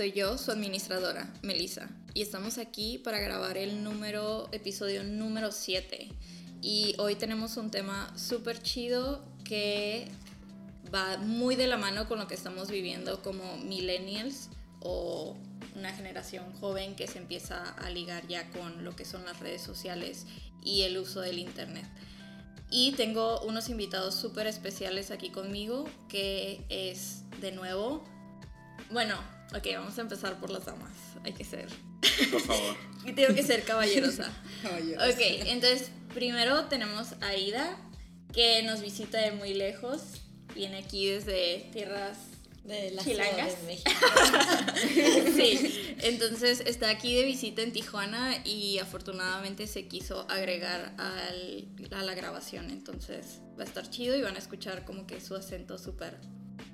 Soy yo, su administradora, Melissa, y estamos aquí para grabar el número, episodio número 7. Y hoy tenemos un tema súper chido que va muy de la mano con lo que estamos viviendo como millennials o una generación joven que se empieza a ligar ya con lo que son las redes sociales y el uso del internet. Y tengo unos invitados súper especiales aquí conmigo, que es de nuevo, bueno, ok, vamos a empezar por las damas, hay que ser. Por favor. y tengo que ser caballerosa. Caballerosa. Ok, entonces primero tenemos a Ida, que nos visita de muy lejos, viene aquí desde tierras de la Chilangas. De México. Sí, entonces está aquí de visita en Tijuana y afortunadamente se quiso agregar al- a la grabación, entonces va a estar chido y van a escuchar como que su acento súper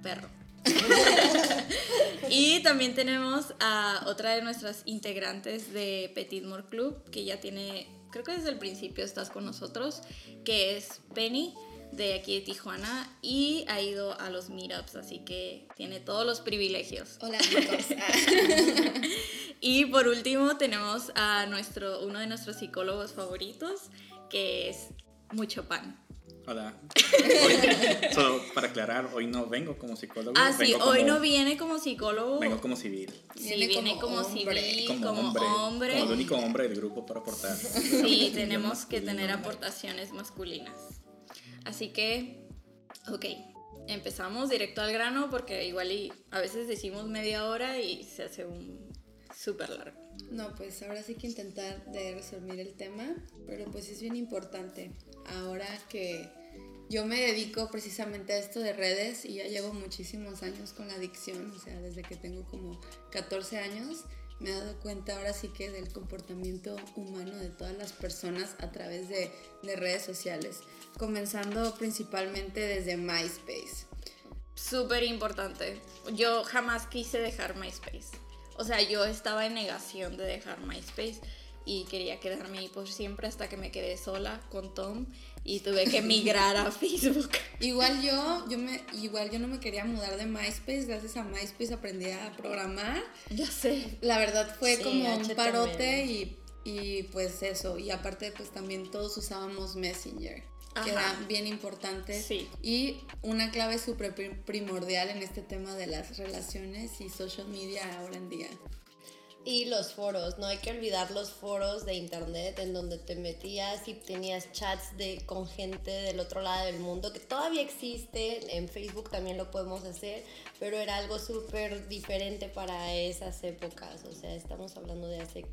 perro. y también tenemos a otra de nuestras integrantes de Petit More Club, que ya tiene, creo que desde el principio estás con nosotros, que es Penny de aquí de Tijuana y ha ido a los meetups, así que tiene todos los privilegios. Hola chicos. Ah, Y por último tenemos a nuestro, uno de nuestros psicólogos favoritos, que es Mucho Pan. Hola. Hoy- solo para aclarar, hoy no vengo como psicólogo. Ah, sí, vengo hoy como- no viene como psicólogo. Vengo como civil. sí, Viene viene como, como hombre. civil, Como, como, hombre, hombre. Como el único hombre del grupo para aportar. Sí, tenemos que tener aportaciones masculinas. Así que, ok, empezamos directo al grano porque igual y a veces decimos media hora y se hace un súper largo. No, pues ahora sí que intentar de resumir el tema, pero pues es bien importante. Ahora que yo me dedico precisamente a esto de redes y ya llevo muchísimos años con la adicción, o sea, desde que tengo como 14 años, me he dado cuenta ahora sí que del comportamiento humano de todas las personas a través de, de redes sociales, comenzando principalmente desde MySpace. Súper importante. Yo jamás quise dejar MySpace. O sea, yo estaba en negación de dejar MySpace y quería quedarme ahí por siempre hasta que me quedé sola con Tom y tuve que migrar a Facebook. Igual yo, yo me, igual yo no me quería mudar de MySpace, gracias a MySpace aprendí a programar. Ya sé. La verdad fue Sí, como un parote y, y pues eso, y aparte pues también todos usábamos Messenger, que era bien importante. Sí. Y una clave súper pri- primordial en este tema de las relaciones y social media ahora en día. Y los foros, no hay que olvidar los foros de internet en donde te metías y tenías chats de, con gente del otro lado del mundo, que todavía existe, en Facebook también lo podemos hacer, pero era algo súper diferente para esas épocas, o sea, estamos hablando de hace...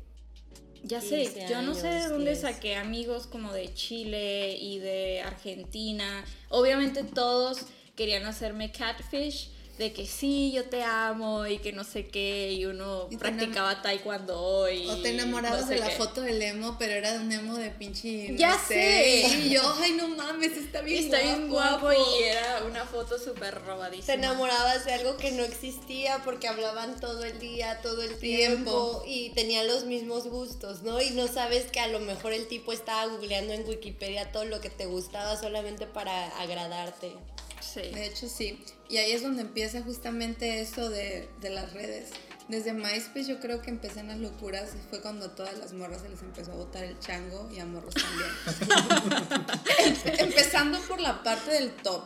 Ya sé, 15 yo no sé de dónde 10. saqué amigos como de Chile y de Argentina. Obviamente todos querían hacerme catfish de que sí, yo te amo y que no sé qué, y uno Y practicaba taekwondo y O te enamorabas no sé de la qué. foto del emo, pero era de un emo de pinche. no Ya sé. Y yo, ay, no mames, está bien Está guapo. bien guapo y era una foto súper robadísima. Te enamorabas de algo que no existía porque hablaban todo el día, todo el Tiempo. tiempo y tenían los mismos gustos, ¿no? Y no sabes que a lo mejor el tipo estaba googleando en Wikipedia todo lo que te gustaba solamente para agradarte. Sí. De hecho, sí. Y ahí es donde empieza justamente eso de, de las redes. Desde MySpace yo creo que empiezan las locuras. Fue cuando a todas las morras se les empezó a botar el chango y a morros también. Empezando por la parte del top.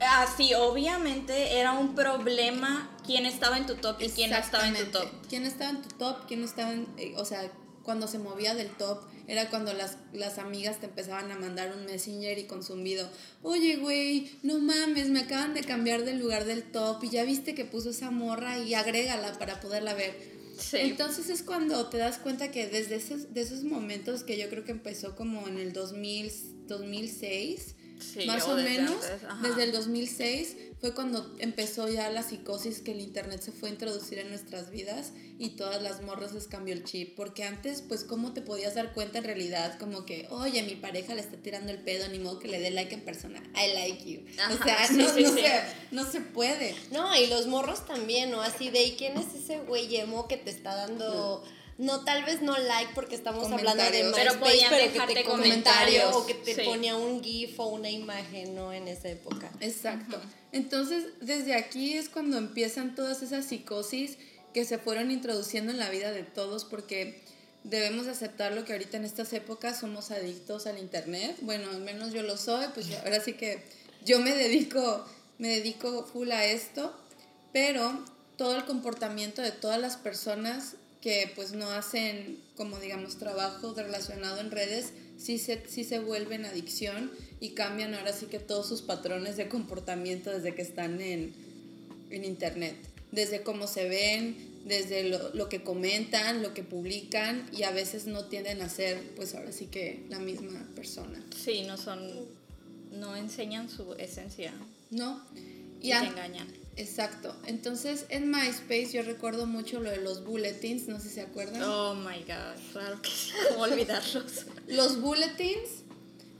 Ah, sí, obviamente era un problema quién estaba en tu top y quién no estaba en tu top. ¿Quién estaba en tu top? ¿Quién no estaba en...? eh, o sea, cuando se movía del top era cuando las, las amigas te empezaban a mandar un messenger y con zumbido. Oye, güey, no mames, me acaban de cambiar del lugar del top y ya viste que puso esa morra y agrégala para poderla ver. Sí. Entonces es cuando te das cuenta que desde esos, de esos momentos que yo creo que empezó como en el 2000, 2006, Sí, más o desde menos, antes, desde el 2006 fue cuando empezó ya la psicosis que el internet se fue a introducir en nuestras vidas y todas las morras les cambió el chip, porque antes pues cómo te podías dar cuenta en realidad como que, oye, mi pareja le está tirando el pedo, ni modo que le dé like en persona, I like you. Ajá, o sea, sí, no, sí, no sí. Se, no se puede. No, y los morros también, ¿no? Así de, ¿y quién es ese güey emo que te está dando... No, tal vez no like porque estamos hablando de. MySpace, Pero podían pero, que te comentarios. comentario o que te Sí. ponía un GIF o una imagen, ¿no? En esa época. Exacto. Entonces, desde aquí es cuando empiezan todas esas psicosis que se fueron introduciendo en la vida de todos porque debemos aceptar lo que ahorita en estas épocas somos adictos al internet. Bueno, al menos yo lo soy, pues ahora sí que yo me dedico, me dedico full a esto, pero todo el comportamiento de todas las personas que pues no hacen como digamos trabajo relacionado en redes, sí se, sí se vuelven adicción y cambian ahora sí que todos sus patrones de comportamiento desde que están en, en internet, desde cómo se ven, desde lo, lo, que comentan, lo que publican y a veces no tienden a ser pues ahora sí que la misma persona. Sí, no son, no enseñan su esencia. No. Y, te engañan. Exacto. Entonces en MySpace yo recuerdo mucho lo de los bulletins, no sé si se acuerdan. Oh my god, claro que sí, ¿cómo olvidarlos? los bulletins,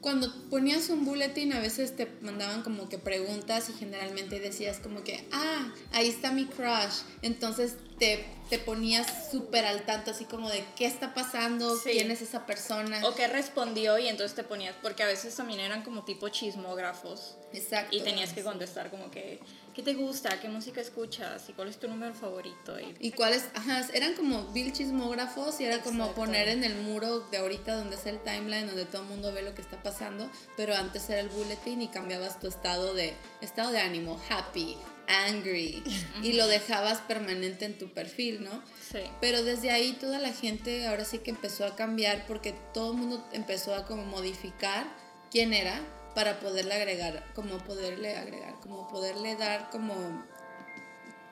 cuando ponías un bulletin a veces te mandaban como que preguntas y generalmente decías como que, ah, ahí está mi crush. Entonces te, te ponías súper al tanto, así como de qué está pasando, quién es esa persona. O qué respondió y entonces te ponías, porque a veces también eran como tipo chismógrafos. Exacto. Y tenías que contestar como que, ¿qué te gusta? ¿Qué música escuchas? ¿Y cuál es tu número favorito? Y, ¿Y cuáles? Ajá, eran como bill chismógrafos y era como poner en el muro de ahorita donde es el timeline, donde todo el mundo ve lo que está pasando, pero antes era el bulletin y cambiabas tu estado de, estado de ánimo, happy, angry y lo dejabas permanente en tu perfil, ¿no? Sí. Pero desde ahí toda la gente ahora sí que empezó a cambiar porque todo el mundo empezó a como modificar quién era para poderle agregar, como poderle agregar, como poderle dar como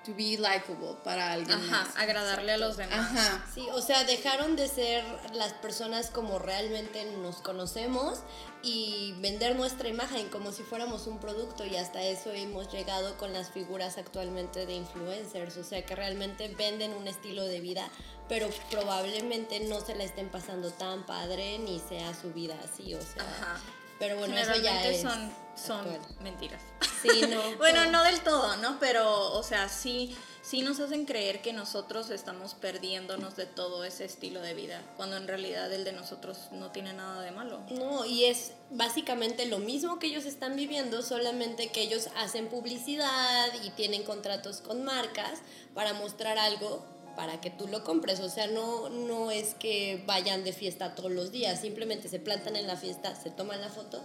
to be likable para alguien Ajá, agradarle a los demás. Ajá. Sí, o sea, dejaron de ser las personas como realmente nos conocemos y vender nuestra imagen como si fuéramos un producto y hasta eso hemos llegado con las figuras actualmente de influencers, o sea, que realmente venden un estilo de vida, pero probablemente no se la estén pasando tan padre ni sea su vida así, o sea. Ajá. Pero bueno, eso ya es son, son mentiras. Sí, no. bueno, no del todo, ¿no? Pero, o sea, sí, sí nos hacen creer que nosotros estamos perdiéndonos de todo ese estilo de vida, cuando en realidad el de nosotros no tiene nada de malo. No, y es básicamente lo mismo que ellos están viviendo, solamente que ellos hacen publicidad y tienen contratos con marcas para mostrar algo para que tú lo compres. O sea, no, no es que vayan de fiesta todos los días, simplemente se plantan en la fiesta, se toman la foto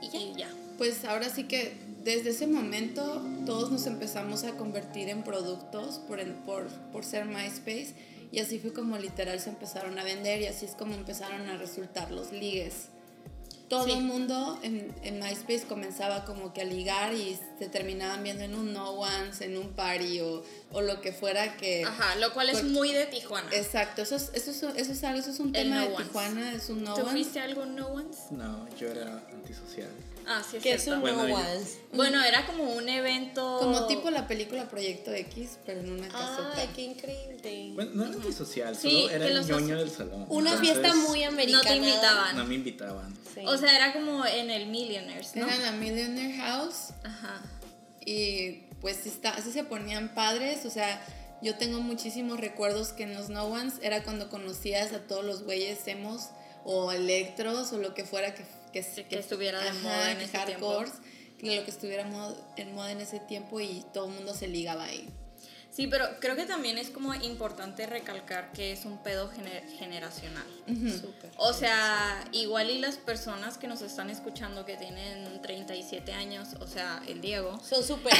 y ya. Pues ahora sí que desde ese momento todos nos empezamos a convertir en productos por, por, por ser MySpace y así fue como literal se empezaron a vender y así es como empezaron a resultar los ligues todo el mundo en, en, MySpace comenzaba como que a ligar y se terminaban viendo en un no ones, en un party o, o lo que fuera que... Ajá, lo cual es muy de Tijuana. Exacto, eso es, eso es, eso es, algo, eso es un tema de Tijuana, es un no ¿Tú fuiste algo no ones? No, yo era antisocial. Ah, sí, es ¿Qué cierto. es un Bueno, no ones? Bueno, era como un evento... Como tipo la película Proyecto X, pero en una casota. Ay, qué increíble. Bueno, no era antisocial, Sí, solo era que el ñoño del salón. Una Entonces, fiesta muy americana. No te invitaban. No me invitaban. Sí. O sea, era como en el Millionaires, ¿no? Era la Millionaire House Ajá. y pues está, así se ponían padres, o sea, yo tengo muchísimos recuerdos que en los No Ones era cuando conocías a todos los güeyes emos o electros o lo que fuera que, que, Sí, que estuviera de moda en que ese tiempo. hardcores, que lo que estuviera en moda en ese tiempo y todo el mundo se ligaba ahí. Sí, pero creo que también es como importante recalcar que es un pedo gener- generacional. Súper. O sea, igual y las personas que nos están escuchando que tienen 37 años, o sea, el Diego, Son súper.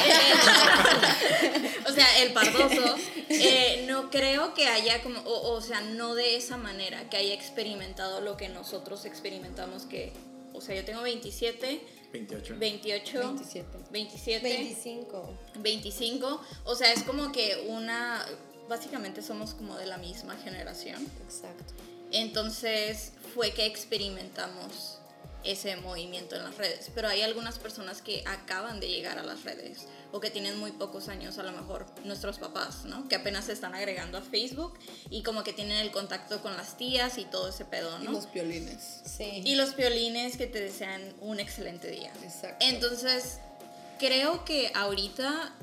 o sea, el Pardoso, eh, no creo que haya como, o, o sea, no de esa manera, que haya experimentado lo que nosotros experimentamos, que, o sea, yo tengo 27, 28. 28, 27. 27, 25. 25, o sea, es como que una, básicamente somos como de la misma generación. Exacto. Entonces fue que experimentamos ese movimiento en las redes. Pero hay algunas personas que acaban de llegar a las redes o que tienen muy pocos años, a lo mejor nuestros papás, ¿no? Que apenas se están agregando a Facebook y como que tienen el contacto con las tías y todo ese pedo, Y ¿no? los piolines. Sí. Y los violines que te desean un excelente día. Exacto. Entonces, creo que ahorita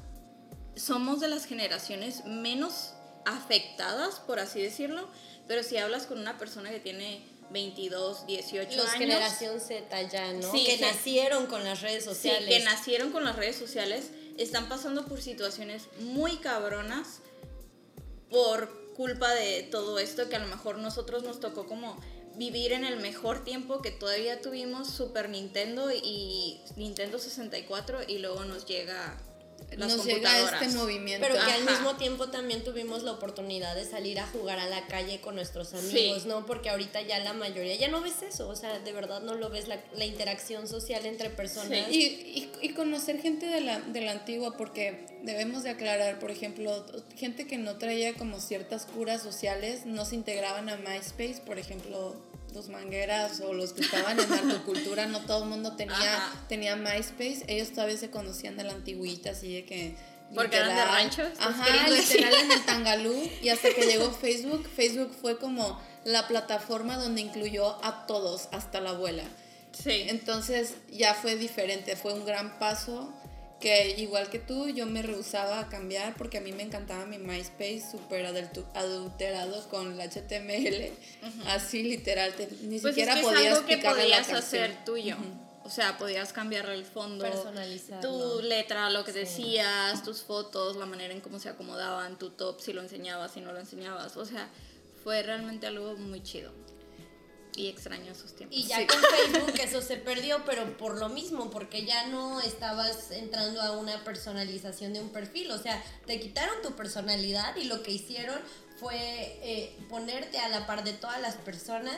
somos de las generaciones menos afectadas, por así decirlo, pero si hablas con una persona que tiene 22, 18 Los años, generación Z ya, ¿no? Sí, que nacieron con las redes sí, sociales. que nacieron con las redes sociales, están pasando por situaciones muy cabronas por culpa de todo esto que a lo mejor nosotros nos tocó como vivir en el mejor tiempo que todavía tuvimos Super Nintendo y Nintendo 64 y luego nos llega las Nos llega este movimiento. Pero que al mismo tiempo también tuvimos la oportunidad de salir a jugar a la calle con nuestros amigos, Sí. ¿no? Porque ahorita ya la mayoría ya no ves eso, o sea, de verdad no lo ves la, la interacción social entre personas. Y, y, y conocer gente de la, de la antigua, porque debemos de aclarar, por ejemplo, gente que no traía como ciertas curas sociales, no se integraban a MySpace, por ejemplo, los mangueras o los que estaban en narcocultura, no todo el mundo tenía, Ajá. tenía MySpace, ellos todavía se conocían de la antigüita, así de que... Porque eran de literal- Ajá, literal en el Tangalú, y hasta que llegó Facebook, Facebook fue como la plataforma donde incluyó a todos, hasta la abuela. Sí. Entonces ya fue diferente, fue un gran paso que igual que tú yo me rehusaba a cambiar porque a mí me encantaba mi MySpace súper adultu- adulterado con el HTML, así literal, te- ni Pues siquiera es que es podías algo que la podías hacer tuyo. O sea, podías cambiarle el fondo, tu letra, lo que decías, tus fotos, la manera en cómo se acomodaban, tu top, si lo enseñabas, si no lo enseñabas. O sea, fue realmente algo muy chido. Y extraño esos tiempos. Y ya Sí. con Facebook eso se perdió, pero por lo mismo, porque ya no estabas entrando a una personalización de un perfil. O sea, te quitaron tu personalidad y lo que hicieron fue eh, ponerte a la par de todas las personas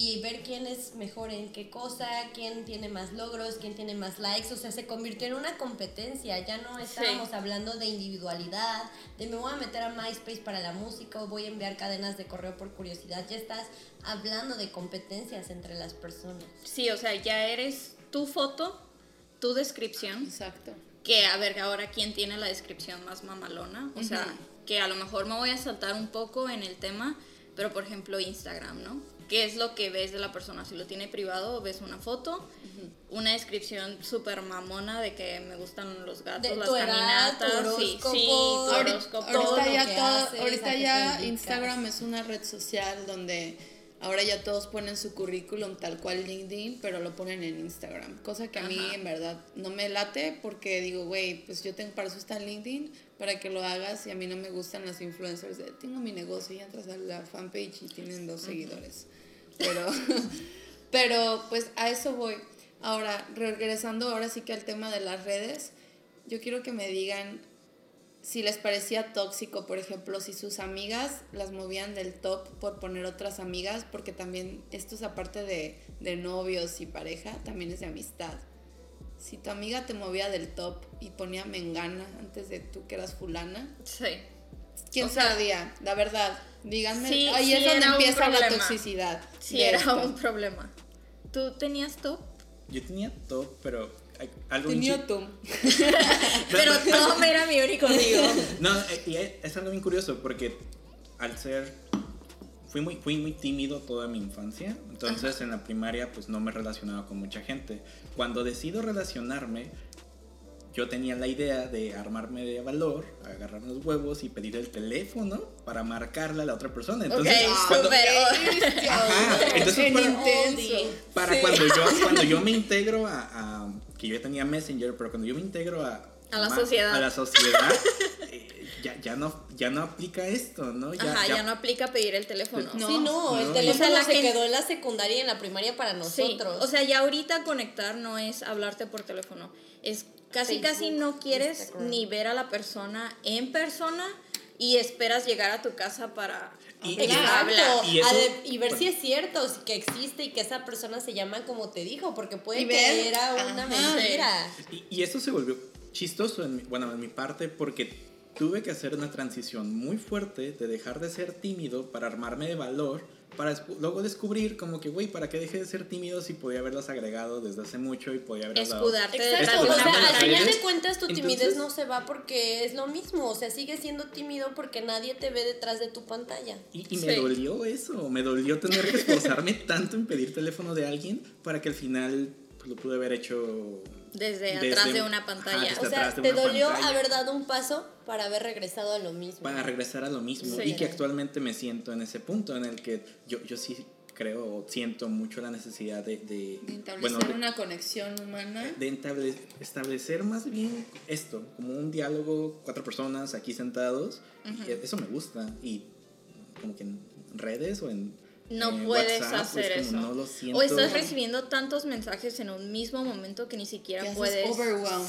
y ver quién es mejor en qué cosa, quién tiene más logros, quién tiene más likes. O sea, se convirtió en una competencia. Ya no estábamos hablando de individualidad, de me voy a meter a MySpace para la música o voy a enviar cadenas de correo por curiosidad. Ya estás hablando de competencias entre las personas. Sí, o sea, ya eres tu foto, tu descripción. Exacto. Que a ver, ahora quién tiene la descripción más mamalona. O sea, que a lo mejor me voy a saltar un poco en el tema, pero por ejemplo Instagram, ¿no? ¿Qué es lo que ves de la persona? Si lo tiene privado, ves una foto, una descripción súper mamona de que me gustan los gatos, De las tu edad, caminatas, tu sí, horóscopo, sí, tu Ahorita, horóscopo. ya, que todo- haces, ahorita ya. Instagram es una red social donde ahora ya todos ponen su currículum tal cual LinkedIn, pero lo ponen en Instagram. Cosa que a mí en verdad no me late porque digo, güey, pues yo tengo para eso está LinkedIn, para que lo hagas y a mí no me gustan las influencers de tengo mi negocio y entras a la fanpage y tienen dos seguidores. Pero, pero pues a eso voy. Ahora, regresando ahora sí que al tema de las redes, yo quiero que me digan si les parecía tóxico, por ejemplo, si sus amigas las movían del top por poner otras amigas, porque también esto es aparte de, de novios y pareja, también es de amistad. Si tu amiga te movía del top y ponía mengana antes de tú que eras fulana, Sí. ¿quién O sea, sabía? La verdad, díganme. sí, ahí sí es donde empieza la toxicidad. Sí, era esto. un problema. ¿Tú tenías top? Yo tenía top, pero algo Tenía tú. Pero Tom era mi único amigo. No, eh, y es es algo bien curioso porque al ser fui muy fui muy tímido toda mi infancia, entonces en la primaria pues no me relacionaba con mucha gente. Cuando decido relacionarme, yo tenía la idea de armarme de valor, agarrar los huevos y pedir el teléfono para marcarle a la otra persona. Entonces, cuando. Ajá, para- intenso. para Sí. cuando yo cuando yo me integro a, a- que yo tenía Messenger pero cuando yo me integro a A la ma- sociedad. a la sociedad eh, ya, ya no ya no aplica esto no ya, Ajá, ya, ya- no aplica pedir el teléfono. No. sí, no, el no. teléfono O sea, la se gente- quedó en la secundaria y en la primaria para Sí, nosotros. o sea, ya ahorita conectar no es hablarte por teléfono. Es casi, casi no quieres Instagram. ni ver a la persona en persona y esperas llegar a tu casa para Y-. Exacto, Y eso- a de- y ver si es cierto, si que existe y que esa persona se llama como te dijo, porque puede que era una ajá. mentira. y, y eso se volvió chistoso en mi, bueno en mi parte porque tuve que hacer una transición muy fuerte de dejar de ser tímido para armarme de valor para luego descubrir como que güey para qué dejé de ser tímido si podía haberlas agregado desde hace mucho y podía haber hablado Escudarte Exacto, de o sea, al final de cuentas tu Entonces- timidez no se va porque es lo mismo, o sea, sigues siendo tímido porque nadie te ve detrás de tu pantalla. Y, y me Sí. dolió eso, me dolió tener que esforzarme tanto en pedir teléfono de alguien para que al final pues, lo pude haber hecho Desde, Desde- atrás de una pantalla. ajá, O sea, te dolió pantalla. haber dado un paso para haber regresado a lo mismo. para regresar a lo mismo Sí. y que actualmente me siento en ese punto en el que yo, yo sí creo o siento mucho la necesidad de... De, de establecer de- una conexión humana. de entable- establecer más bien esto, como un diálogo, cuatro personas aquí sentados. y eso me gusta. Y como que en redes o en... No puedes WhatsApp, hacer eso. no lo siento. O estás recibiendo tantos mensajes en un mismo momento que ni siquiera Que puedes.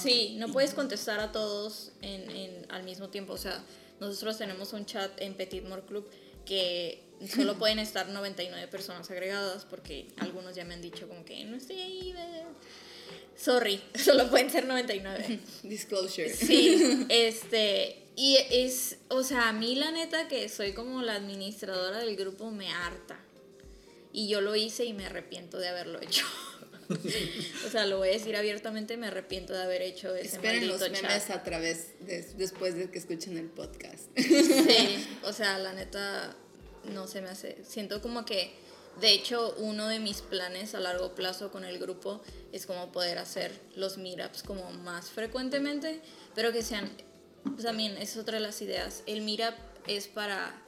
Sí, no puedes contestar a todos en, en- al mismo tiempo. O sea, nosotros tenemos un chat en Petit More Club que solo pueden estar 99 personas agregadas porque algunos ya me han dicho como que no estoy ahí. ve". Sorry, solo pueden ser 99. Disclosure. Sí, este, y es, o sea, a mí la neta que soy como la administradora del grupo me harta. Y yo lo hice y me arrepiento de haberlo hecho. o sea, lo voy a decir abiertamente, me arrepiento de haber hecho ese Esperen los memes chat. a través de, después de que escuchen el podcast. Sí, o sea, la neta no se me hace. Siento como que, de hecho, uno de mis planes a largo plazo con el grupo es como poder hacer los meetups como más frecuentemente, pero que sean, pues, también es otra de las ideas. El meetup es para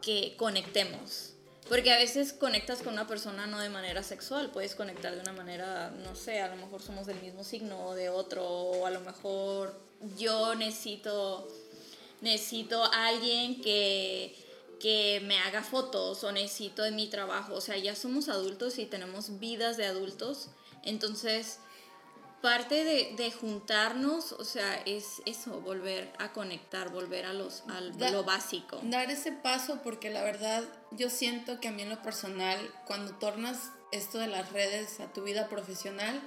que conectemos. Porque a veces conectas con una persona no de manera sexual, puedes conectar de una manera, no sé, a lo mejor somos del mismo signo o de otro, o a lo mejor yo necesito necesito a alguien que, que me haga fotos o necesito de mi trabajo. O sea, ya somos adultos y tenemos vidas de adultos. Entonces, parte de, de juntarnos, o sea, es eso, volver a conectar, volver a los, a Da- lo básico. Dar ese paso porque la verdad yo siento que a mí en lo personal, cuando tornas esto de las redes a tu vida profesional,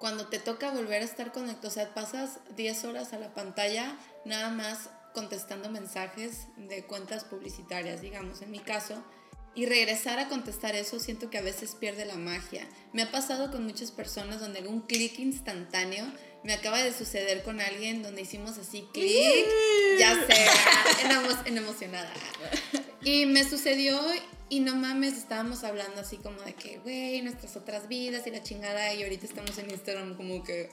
cuando te toca volver a estar conectado, o sea, pasas 10 horas a la pantalla nada más contestando mensajes de cuentas publicitarias, digamos, en mi caso, y regresar a contestar eso siento que a veces pierde la magia. Me ha pasado con muchas personas donde un clic instantáneo me acaba de suceder con alguien donde hicimos así clic, ya sé, emo- en emocionada. Y me sucedió y no mames, estábamos hablando así como de que, güey, nuestras otras vidas y la chingada y ahorita estamos en Instagram como que,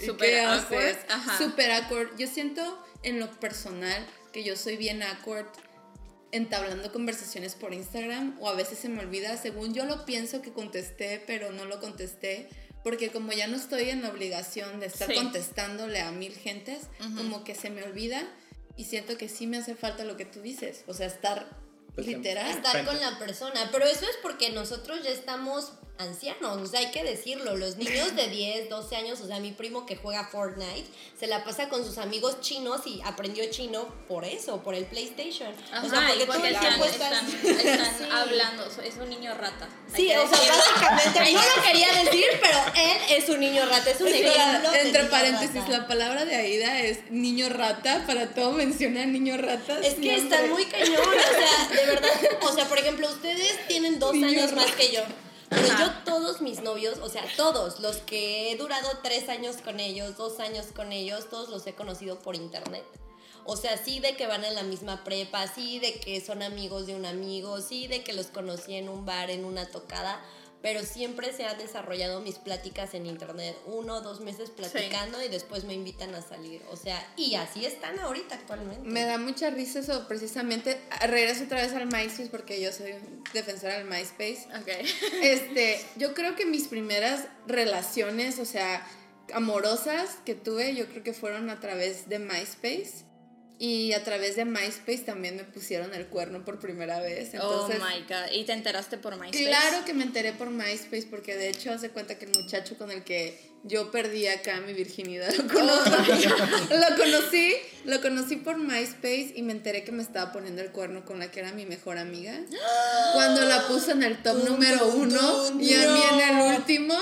¿y Súper qué awkward, haces? ajá. Súper awkward. Yo siento en lo personal que yo soy bien awkward entablando conversaciones por Instagram o a veces se me olvida, según yo lo pienso que contesté, pero no lo contesté, porque como ya no estoy en la obligación de estar Sí. contestándole a mil gentes, como que se me olvida y siento que sí me hace falta lo que tú dices, o sea, estar Pues, literal. estar con la persona. Pero eso es porque nosotros ya estamos ancianos, o sea, hay que decirlo. Los niños de 10, 12 años, o sea, mi primo que juega Fortnite, se la pasa con sus amigos chinos y aprendió chino por eso, por el PlayStation. Ajá, o sea, porque todo el están, tiempo estás... están- están Sí. hablando, es un niño rata. Sí, o sea, básicamente, no lo quería decir, pero él es un niño rata, es un que ejemplo de entre paréntesis, rata. la palabra de Aida es niño rata, para todo menciona niño rata. Es que están muy cañón, o sea, de verdad. O sea, por ejemplo, ustedes tienen dos años más que yo. Pero yo todos mis novios, o sea, todos los que he durado tres años con ellos, dos años con ellos, todos los he conocido por internet. O sea, sí de que van en la misma prepa, sí de que son amigos de un amigo, sí de que los conocí en un bar, en una tocada, pero siempre se han desarrollado mis pláticas en internet, uno o dos meses platicando y después me invitan a salir. O sea, y así están ahorita actualmente. Me da mucha risa eso, precisamente. Ah, Regreso otra vez al MySpace porque yo soy defensora del MySpace. Ok. Este, yo creo que mis primeras relaciones, o sea, amorosas que tuve, yo creo que fueron a través de MySpace. Y a través de MySpace también me pusieron el cuerno por primera vez. Entonces, oh my god. ¿Y te enteraste por MySpace? Claro que me enteré por MySpace porque de hecho hace cuenta que el muchacho con el que yo perdí acá mi virginidad lo conocí, lo conocí, lo conocí por MySpace y me enteré que me estaba poniendo el cuerno con la que era mi mejor amiga. Cuando la puso en el top número uno y a mí en el último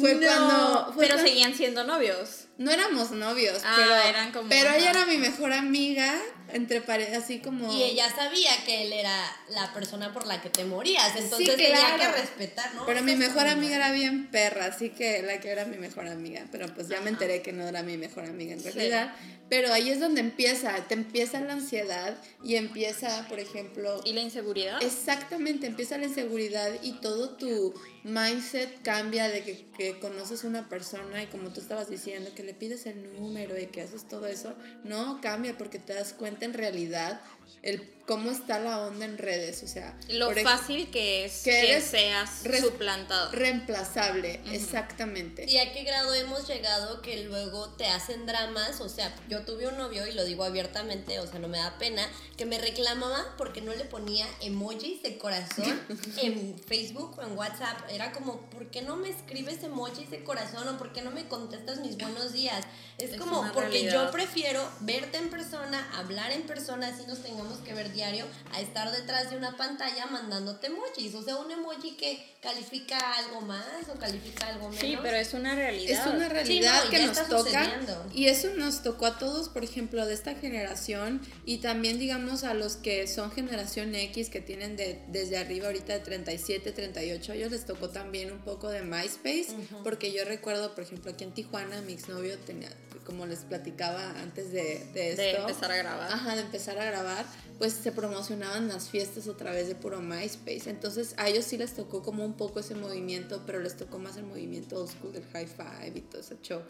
fue No. cuando fue Pero cuando- seguían siendo novios. no éramos novios, Ah, pero eran como- pero ella era mi mejor amiga entre pare- así como Y ella sabía que él era la persona por la que te morías, entonces Sí, tenía claro. que respetar, ¿no? Pero mi mejor amiga era bien perra, así que la que era mi mejor amiga. Pero pues ya me enteré que no era mi mejor amiga en realidad. Pero ahí es donde empieza, te empieza la ansiedad y empieza, por ejemplo, ¿Y la inseguridad? exactamente, empieza la inseguridad y todo tu mindset cambia de que, que conoces una persona y como tú estabas diciendo, que le pides el número y que haces todo eso. No, cambia porque te das cuenta en realidad el cómo está la onda en redes, o sea, Lo fácil que es que que, eres seas suplantado. reemplazable, exactamente. ¿Y a qué grado hemos llegado que luego te hacen dramas? O sea, yo tuve un novio, y lo digo abiertamente, o sea, no me da pena, que me reclamaba porque no le ponía emojis de corazón en Facebook o en WhatsApp. Era como, ¿por qué no me escribes emojis de corazón o por qué no me contestas mis buenos días? Es, Es como, porque realidad. yo prefiero verte en persona, hablar en persona, así nos tengamos que ver diario, a estar detrás de una pantalla mandándote emojis. O sea, un emoji que califica algo más o califica algo menos. Sí, pero es una realidad. Es una realidad Sí, no, que nos toca sucediendo. y eso nos tocó a todos, por ejemplo, de esta generación y también digamos a los que son generación X que tienen de, desde arriba ahorita de 37, 38, a ellos les tocó también un poco de MySpace, porque yo recuerdo, por ejemplo, aquí en Tijuana mi exnovio tenía, como les platicaba antes de, de esto, de empezar a grabar. Ajá, de empezar a grabar, pues se promocionaban las fiestas a través de puro MySpace. Entonces a ellos sí les tocó como un poco ese movimiento, pero les tocó más el movimiento old school del high five y todo ese show.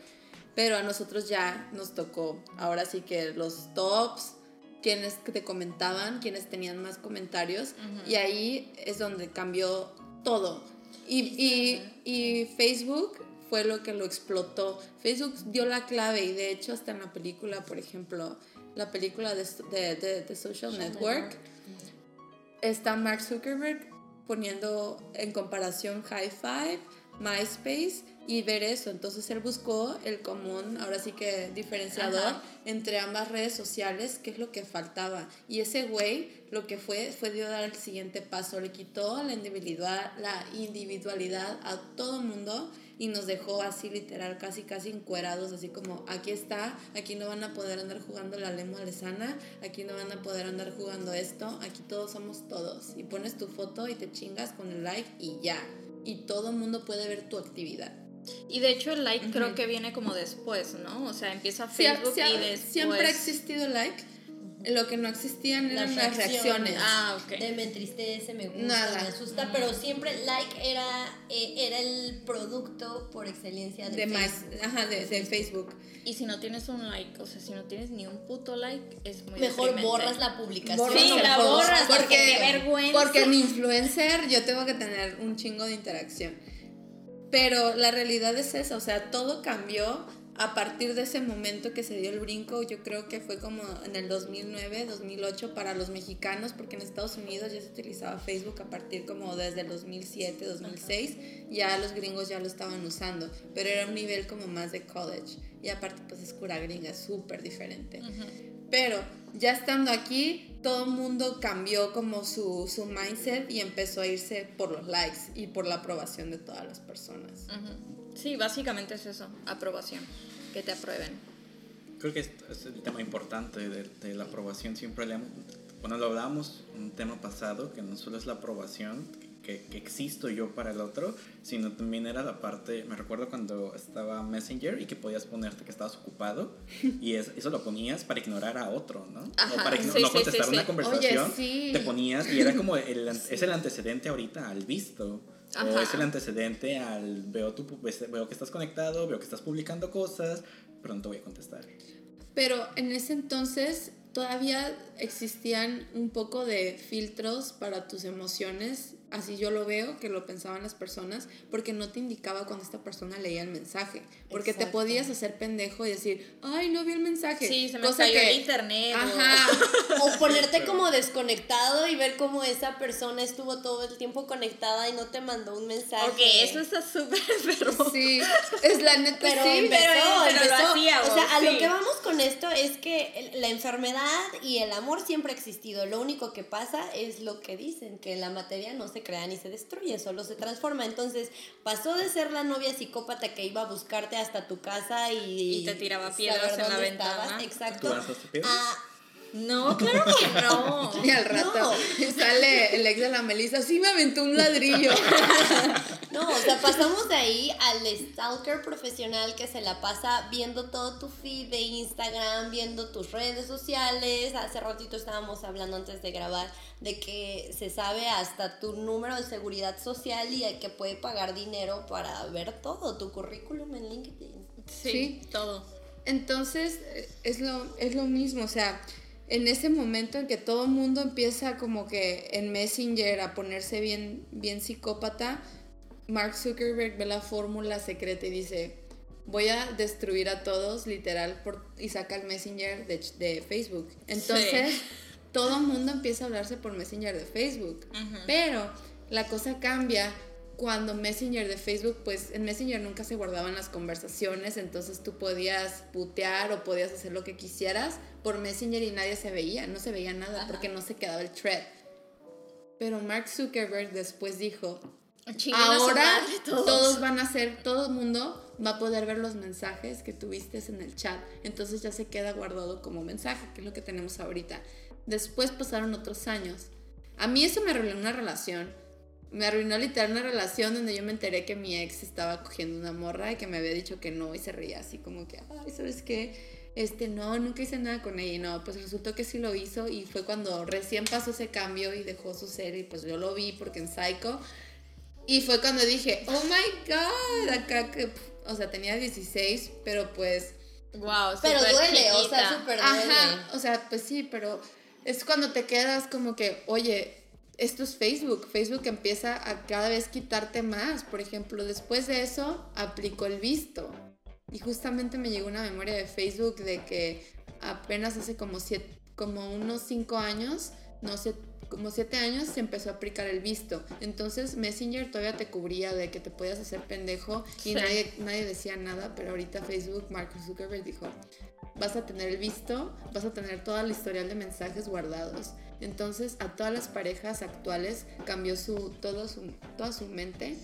Pero a nosotros ya nos tocó, ahora sí que los tops, quienes te comentaban, quienes tenían más comentarios, y ahí es donde cambió todo. Y, y, y Facebook fue lo que lo explotó. Facebook dio la clave y de hecho hasta en la película, por ejemplo, la película de, de, de- de Social Network, está Mark Zuckerberg poniendo en comparación High Five, MySpace y ver eso. Entonces él buscó el común, ahora sí que diferenciador Ajá. entre ambas redes sociales, que es lo que faltaba. Y ese güey lo que fue fue dio dar el siguiente paso, le quitó la individualidad, la individualidad a todo mundo y nos dejó así literal casi casi encuerados así como aquí está aquí no van a poder andar jugando la lengua lesana aquí no van a poder andar jugando esto aquí todos somos todos y pones tu foto y te chingas con el like y ya. Y todo el mundo puede ver tu actividad. Y de hecho el like creo que viene como después, ¿no? O sea, empieza Facebook sie- y después... siempre ha existido like lo que no existían eran las reacciones Ah, ok. De me entristece, me gusta, Nada. me asusta, pero siempre like era, eh, era el producto por excelencia de, de, más, Facebook. ajá, de, de Facebook Y si no tienes un like, o sea, si no tienes ni un puto like, es muy Mejor deprimente. borras la publicación. Borras Sí, la post, borras, porque porque qué vergüenza. Porque mi influencer yo tengo que tener un chingo de interacción. Pero la realidad es esa, o sea, todo cambió a partir de ese momento que se dio el brinco. Yo creo que fue como en el 2009, 2008 para los mexicanos, porque en Estados Unidos ya se utilizaba Facebook a partir como desde el 2007, 2006. Ya los gringos ya lo estaban usando, pero era un nivel como más de college. Y aparte pues es cura gringa, es súper diferente. Pero ya estando aquí, todo el mundo cambió como su, su mindset y empezó a irse por los likes y por la aprobación de todas las personas. Ujú. Sí, básicamente es eso, aprobación, que te aprueben. Creo que es, es el tema importante de, de la aprobación. Siempre le, cuando lo hablamos en un tema pasado, que no solo es la aprobación, que, que existo yo para el otro, sino también era la parte, me recuerdo cuando estaba Messenger y que podías ponerte que estabas ocupado y es- eso lo ponías para ignorar a otro, ¿no? Ajá, o para sí, no contestar sí, una sí. conversación, Oye, sí. te ponías y era como el, es el antecedente ahorita al visto. O Ajá. es el antecedente al veo, tu, ves- veo que estás conectado, veo que estás publicando cosas, te voy a contestar. Pero en ese entonces todavía existían un poco de filtros para tus emociones, así yo lo veo, que lo pensaban las personas, porque no te indicaba cuando esta persona leía el mensaje, porque te podías hacer pendejo y decir, ay, no vi el mensaje. Sí, se me Cosa cayó que- el internet. o- Ajá. O ponerte como desconectado y ver cómo esa persona estuvo todo el tiempo conectada y no te mandó un mensaje. Porque eso está súper enfermo. Sí, es la neta, Pero sí. empezó, pero- pero lo empezó. hacíamos, o sea, a sí. lo que vamos con esto es que la enfermedad y el amor siempre ha existido. Lo único que pasa es lo que dicen, que la materia no se crea ni se destruye, solo se transforma. Entonces, pasó de ser la novia psicópata que iba a buscarte hasta tu casa y, Y te tiraba piedras en la ventana. estabas. ¿Tú Exacto. No, claro que no. Y al rato No. sale el ex de la Melissa, sí me aventó un ladrillo. No, o sea, pasamos de ahí al stalker profesional que se la pasa viendo todo tu feed de Instagram, viendo tus redes sociales. Hace ratito estábamos hablando antes de grabar de que se sabe hasta tu número de seguridad social y el que puede pagar dinero para ver todo, tu currículum en LinkedIn. Sí, Sí. todo. Entonces, eh, es lo, es lo mismo, o sea, en ese momento en que todo el mundo empieza como que en Messenger a ponerse bien, bien psicópata, Mark Zuckerberg ve la fórmula secreta y dice, voy a destruir a todos, literal, por, y saca el Messenger de, de Facebook. Entonces, todo el mundo empieza a hablarse por Messenger de Facebook. Pero la cosa cambia cuando Messenger de Facebook, pues en Messenger nunca se guardaban las conversaciones, entonces tú podías putear o podías hacer lo que quisieras por Messenger y nadie se veía, no se veía nada porque no se quedaba el thread. Pero Mark Zuckerberg después dijo, ahora todos. van a ser, todo el mundo va a poder ver los mensajes que tuviste en el chat, entonces ya se queda guardado como mensaje, que es lo que tenemos ahorita. Después pasaron otros años. A mí eso me arruinó una relación me arruinó literal una relación donde yo me enteré que mi ex estaba cogiendo una morra y que me había dicho que no y se reía así como que, ay, ¿sabes qué? Este, no, nunca hice nada con ella y no, pues resultó que sí lo hizo y fue cuando recién pasó ese cambio y dejó su serie y pues yo lo vi porque en Psycho y fue cuando dije, oh my god, acá que, o sea, tenía 16, pero pues... Wow, pero duele, o sea, súper duele. Ajá, o sea, pues sí, pero es cuando te quedas como que, oye, esto es Facebook. Facebook empieza a cada vez quitarte más. Por ejemplo, después de eso, aplicó el visto. Y justamente me llegó una memoria de Facebook de que apenas hace como, siete, como unos cinco años, no sé, como siete años se empezó a aplicar el visto. Entonces Messenger todavía te cubría de que te podías hacer pendejo y nadie, nadie decía nada, pero ahorita Facebook, Mark Zuckerberg dijo, vas a tener el visto, vas a tener toda la historial de mensajes guardados. Entonces a todas las parejas actuales cambió su, todo su, toda su mente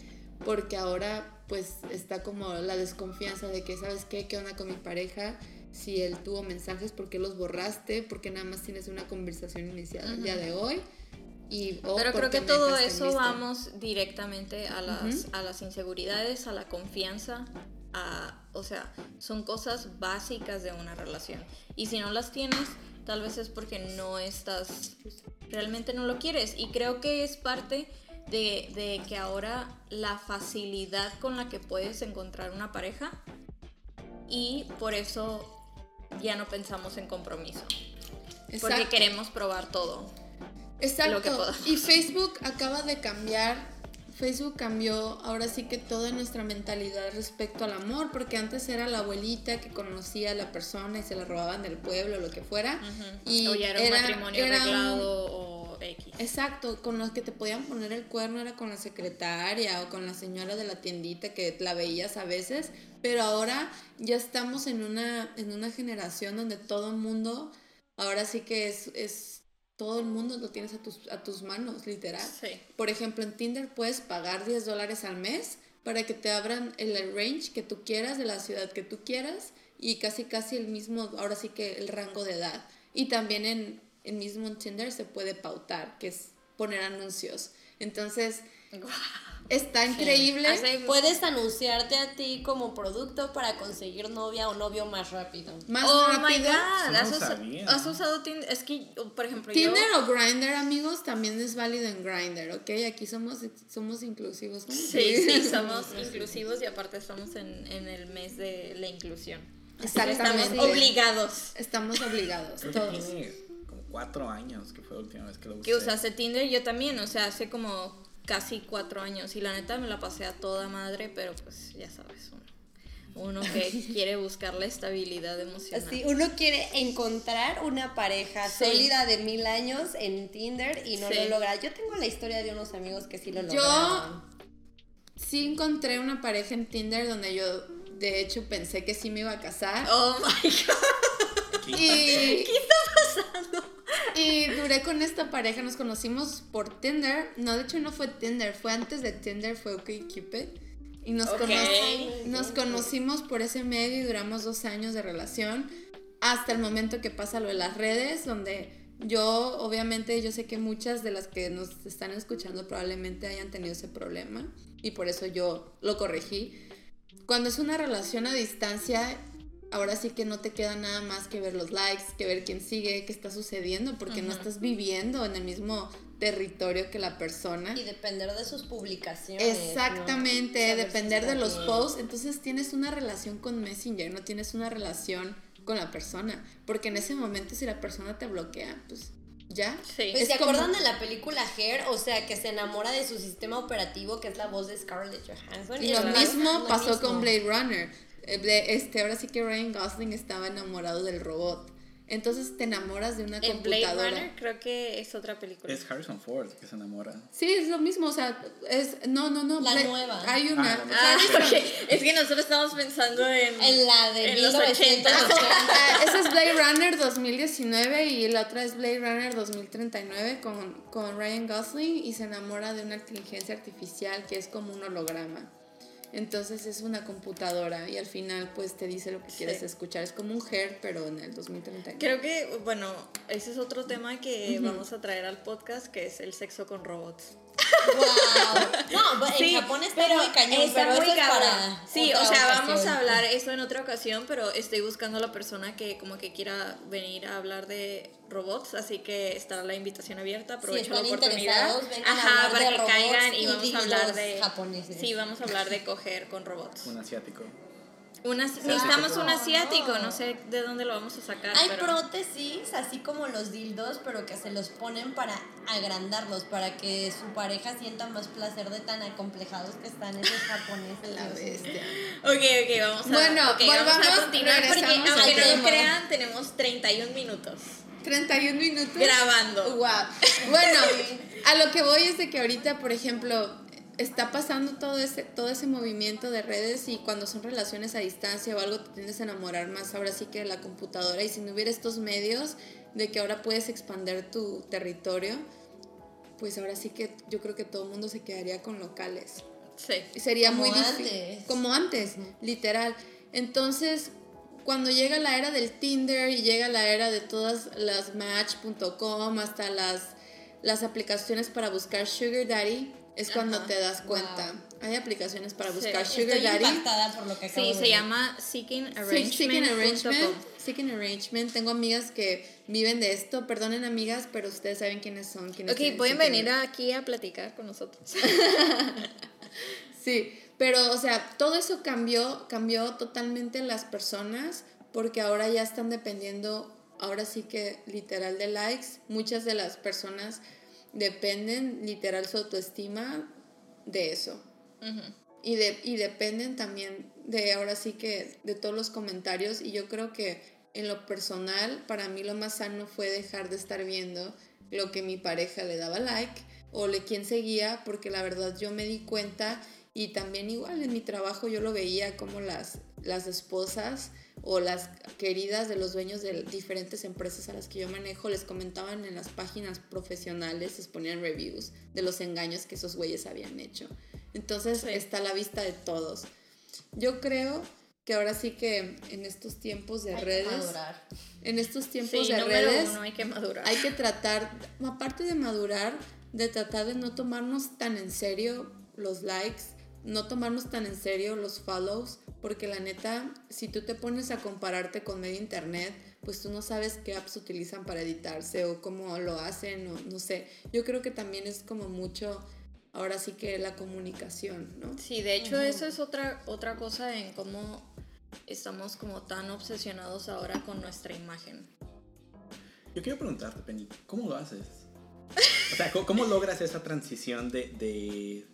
porque ahora pues está como la desconfianza de que, ¿sabes qué? ¿Qué onda con mi pareja? Si él tuvo mensajes, ¿por qué los borraste? Porque nada más tienes una conversación inicial el día de hoy. Y, Pero creo que todo eso vamos directamente a las, a las inseguridades, a la confianza, a, o sea, son cosas básicas de una relación. Y si no las tienes, tal vez es porque no estás, realmente no lo quieres. Y creo que es parte de, que ahora la facilidad con la que puedes encontrar una pareja y por eso ya no pensamos en compromiso. Porque queremos probar todo. Exacto. y Facebook acaba de cambiar Facebook cambió ahora sí que toda nuestra mentalidad respecto al amor, porque antes era la abuelita que conocía a la persona y se la robaban del pueblo o lo que fuera. Y o ya era, un matrimonio arreglado o X. Exacto, con los que te podían poner el cuerno era con la secretaria o con la señora de la tiendita que la veías a veces, pero ahora ya estamos en una, en una generación donde todo el mundo, ahora sí que es, es todo el mundo lo tienes a tus, a tus manos, literal. Por ejemplo, en Tinder puedes pagar 10 dólares al mes para que te abran el range que tú quieras, de la ciudad que tú quieras, y casi casi el mismo, ahora sí que el rango de edad. Y también en el mismo en Tinder se puede pautar, que es poner anuncios. Entonces, Está increíble. Puedes anunciarte a ti como producto para conseguir novia o novio más rápido. Más oh rápido. ¿Has, usado Tinder? Es que, por ejemplo, Tinder o Grindr, amigos, también es válido en Grindr, ¿ok? Aquí somos, somos inclusivos. Sí, sí, somos inclusivos y aparte estamos en, en el mes de la inclusión. Exactamente. Estamos obligados. Estamos obligados, todos. Tiene como cuatro años que fue la última vez que lo usé. ¿Que usaste Tinder? Yo también, o sea, hace como casi cuatro años y la neta me la pasé a toda madre, pero pues ya sabes, uno, que quiere buscar la estabilidad emocional. Sí, uno quiere encontrar una pareja sólida de mil años en Tinder y no lo logra. Yo tengo la historia de unos amigos que sí lo lograron. Yo sí encontré una pareja en Tinder donde yo de hecho pensé que sí me iba a casar. Oh my god. ¿Qué está pasando? Y duré con esta pareja, nos conocimos por Tinder. No, de hecho no fue Tinder, fue antes de Tinder, fue OkCupid. Y nos, nos conocimos por ese medio y duramos dos años de relación. Hasta el momento que pasa lo de las redes, donde yo, obviamente, yo sé que muchas de las que nos están escuchando probablemente hayan tenido ese problema. Y por eso yo lo corregí. Cuando es una relación a distancia, ahora sí que no te queda nada más que ver los likes, que ver quién sigue, qué está sucediendo, porque no estás viviendo en el mismo territorio que la persona. Y depender de sus publicaciones. Exactamente, depender de los posts. Entonces tienes una relación con Messenger, no tienes una relación con la persona. Porque en ese momento si la persona te bloquea, pues ya. Sí. Pues, Es ¿Se como- acuerdan de la película Hair? O sea, que se enamora de su sistema operativo, que es la voz de Scarlett Johansson. Y Es lo mismo lo pasó mismo. con Blade Runner. Eh, Este, ahora sí que Ryan Gosling estaba enamorado del robot. Entonces te enamoras de una En Blade computadora. Runner creo que es otra película. Es Harrison Ford que se enamora. Sí, es lo mismo, o sea, es no, no, no. La Blade- nueva. Hay una. Ah, Ah, porque es que nosotros estamos pensando en, En la de en los 1980. Ah, esa es Blade Runner 2019 y la otra es Blade Runner 2039 con, con Ryan Gosling y se enamora de una inteligencia artificial que es como un holograma. Entonces es una computadora y al final pues te dice lo que quieres Sí. escuchar. Es como un Her pero en el 2039. Creo que, bueno, ese es otro tema que vamos a traer al podcast, que es el sexo con robots. Wow. No, Sí, en Japón está muy cañón, está pero muy eso es cabrón. para. Sí, otra o sea, ocasión. vamos a hablar eso en otra ocasión, pero estoy buscando a la persona que como que quiera venir a hablar de robots, así que estará la invitación abierta, aprovecho la oportunidad. Ajá, para que caigan y y vamos a hablar de japoneses. Sí, vamos a hablar de coger con robots. Un asiático. Una, necesitamos un asiático, no sé de dónde lo vamos a sacar, Hay pero prótesis, así como los dildos, pero que se los ponen para agrandarlos, para que su pareja sienta más placer de tan acomplejados que están esos japoneses. La bestia. Ok, ok, vamos a, Bueno, ok, vamos a volvamos, continuar porque aunque no lo crean, tenemos 31 minutos 31 minutos. grabando. Guau. Bueno, a lo que voy es de que ahorita, por ejemplo, está pasando todo ese, todo ese movimiento de redes y cuando son relaciones a distancia o algo te tiendes a enamorar más ahora sí que de la computadora y si no hubiera estos medios de que ahora puedes expander tu territorio, pues ahora sí que yo creo que todo el mundo se quedaría con locales. Sí. Sería Como muy difícil. antes. Como antes, literal. Entonces, cuando llega la era del Tinder y llega la era de todas las Match.com hasta las, las aplicaciones para buscar Sugar Daddy, es cuando Ajá. te das cuenta. Hay aplicaciones para Sí, buscar estoy Sugar Estoy Daddy. impactada por lo que acabo Sí, de se ver. llama Seeking Sí, Arrangement. Seeking Arrangement. Seeking Arrangement. Tengo amigas que viven de esto. Perdonen, amigas, pero ustedes saben quiénes son. quiénes Ok, tienen pueden venir aquí a platicar con nosotros. Sí, pero o sea, todo eso cambió, cambió totalmente las personas porque ahora ya están dependiendo, ahora sí que literal de likes. Muchas de las personas dependen literal su autoestima de eso. Y, de, y dependen también de ahora sí que de todos los comentarios y yo creo que en lo personal para mí lo más sano fue dejar de estar viendo lo que mi pareja le daba like o le quién seguía porque la verdad yo me di cuenta y también igual en mi trabajo yo lo veía como las, las esposas o las queridas de los dueños de diferentes empresas a las que yo manejo les comentaban en las páginas profesionales, les ponían reviews de los engaños que esos güeyes habían hecho. Entonces Sí. está a la vista de todos. Yo creo que ahora sí que en estos tiempos de Hay que redes, madurar. en estos tiempos Sí, de redes, uno, hay que madurar. hay que tratar, aparte de madurar, de tratar de no tomarnos tan en serio los likes, no tomarnos tan en serio los follows, porque la neta, si tú te pones a compararte con medio internet, pues tú no sabes qué apps utilizan para editarse o cómo lo hacen o no sé. Yo creo que también es como mucho, ahora sí que la comunicación, ¿no? Sí, de hecho eso es otra, otra cosa en cómo estamos como tan obsesionados ahora con nuestra imagen. Yo quiero preguntarte, Penny, ¿cómo lo haces? O sea, ¿cómo, cómo logras esa transición de, de,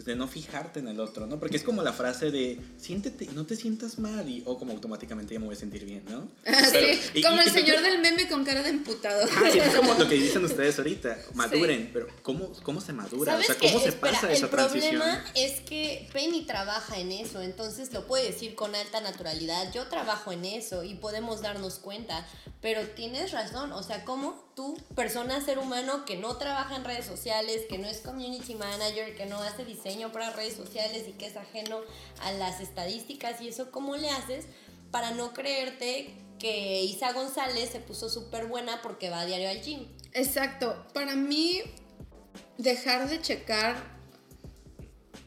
pues, de no fijarte en el otro, ¿no? Porque es como la frase de siéntete, no te sientas mal, y, o como automáticamente ya me voy a sentir bien, ¿no? Pero- Sí, y- como y- el y- señor del meme con cara de emputado. Ah, es como lo que dicen ustedes ahorita, maduren, pero ¿cómo, ¿cómo se madura? O ¿Sabes sea? ¿cómo se Espera, pasa esa el transición? problema es que Penny trabaja en eso, entonces lo puede decir con alta naturalidad. Yo trabajo en eso y podemos darnos cuenta, pero tienes razón, o sea, como tú, persona, ser humano que no trabaja en redes sociales, que no es community manager, que no hace diseño para redes sociales y que es ajeno a las estadísticas y eso, ¿cómo le haces para no creerte que Isa González se puso súper buena porque va a diario al gym? Exacto. Para mí, dejar de checar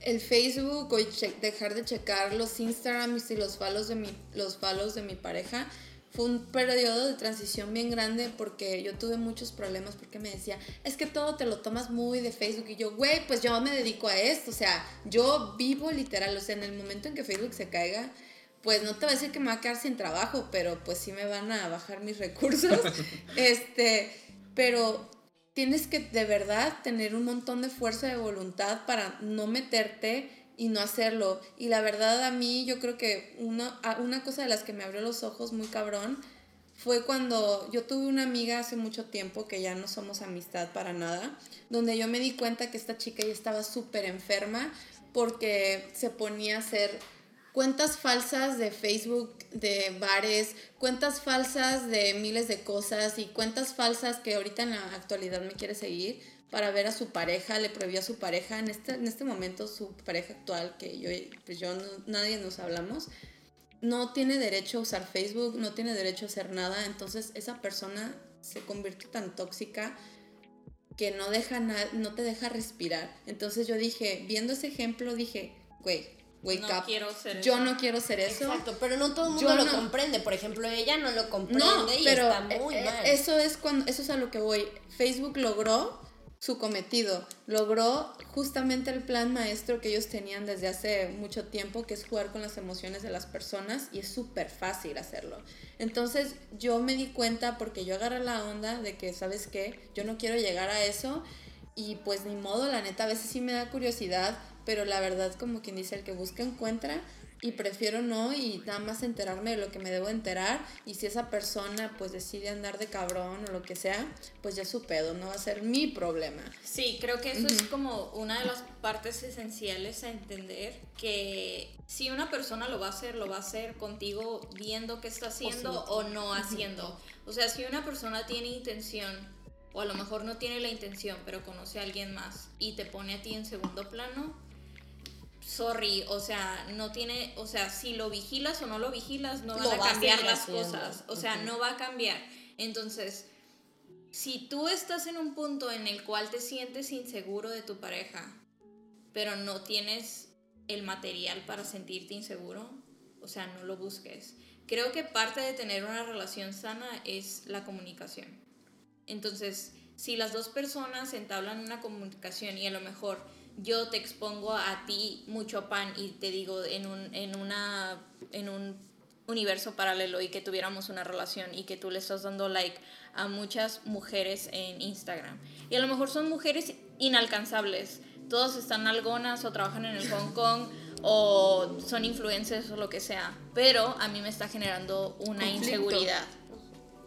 el Facebook o dejar de checar los Instagrams y los follows de mi, los follows de mi pareja fue un periodo de transición bien grande porque yo tuve muchos problemas porque me decía, es que todo te lo tomas muy de Facebook y yo, güey, pues yo me dedico a esto, o sea, yo vivo literal, o sea, en el momento en que Facebook se caiga, pues no te voy a decir que me va a quedar sin trabajo, pero pues sí me van a bajar mis recursos. este, pero tienes que de verdad tener un montón de fuerza de voluntad para no meterte y no hacerlo. Y la verdad a mí yo creo que una, una cosa de las que me abrió los ojos muy cabrón fue cuando yo tuve una amiga hace mucho tiempo, que ya no somos amistad para nada, donde yo me di cuenta que esta chica ya estaba súper enferma porque se ponía a hacer cuentas falsas de Facebook, de bares, cuentas falsas de miles de cosas y cuentas falsas que ahorita en la actualidad me quiere seguir para ver a su pareja, le prohibió a su pareja, en este, en este momento su pareja actual, que yo, pues yo nadie nos hablamos, no tiene derecho a usar Facebook, no tiene derecho a hacer nada, entonces esa persona se convierte tan tóxica que no, deja no te deja respirar. Entonces yo dije, viendo ese ejemplo, dije, güey, wake no up. Quiero ser yo no quiero ser eso. Exacto, pero no todo el mundo lo comprende. Por ejemplo, ella no lo comprende no, y pero está muy eh, mal. Eso es cuando, eso es a lo que voy. Facebook logró su cometido, logró justamente el plan maestro que ellos tenían desde hace mucho tiempo, que es jugar con las emociones de las personas y es súper fácil hacerlo. Entonces yo me di cuenta porque yo agarré la onda de que, ¿sabes qué? Yo no quiero llegar a eso y pues ni modo, la neta, a veces sí me da curiosidad, pero la verdad como quien dice, el que busca encuentra y prefiero no y nada más enterarme de lo que me debo enterar y si esa persona pues decide andar de cabrón o lo que sea, pues ya su pedo, no va a ser mi problema. Sí, creo que eso es como una de las partes esenciales a entender que si una persona lo va a hacer, lo va a hacer contigo viendo qué está haciendo o, no haciendo. O sea, si una persona tiene intención o a lo mejor no tiene la intención, pero conoce a alguien más y te pone a ti en segundo plano, sorry, o sea, no tiene, o sea, si lo vigilas o no lo vigilas, no van a cambiar las cosas, o sea, no va a cambiar. Entonces, si tú estás en un punto en el cual te sientes inseguro de tu pareja, pero no tienes el material para sentirte inseguro, o sea, no lo busques. Creo que parte de tener una relación sana es la comunicación. Entonces, si las dos personas entablan una comunicación y a lo mejor yo te expongo a ti mucho pan y te digo en un, en una, en un universo paralelo y que tuviéramos una relación y que tú le estás dando like a muchas mujeres en Instagram. Y a lo mejor son mujeres inalcanzables. Todos están algonas o trabajan en el Hong Kong o son influencers o lo que sea. Pero a mí me está generando una inseguridad.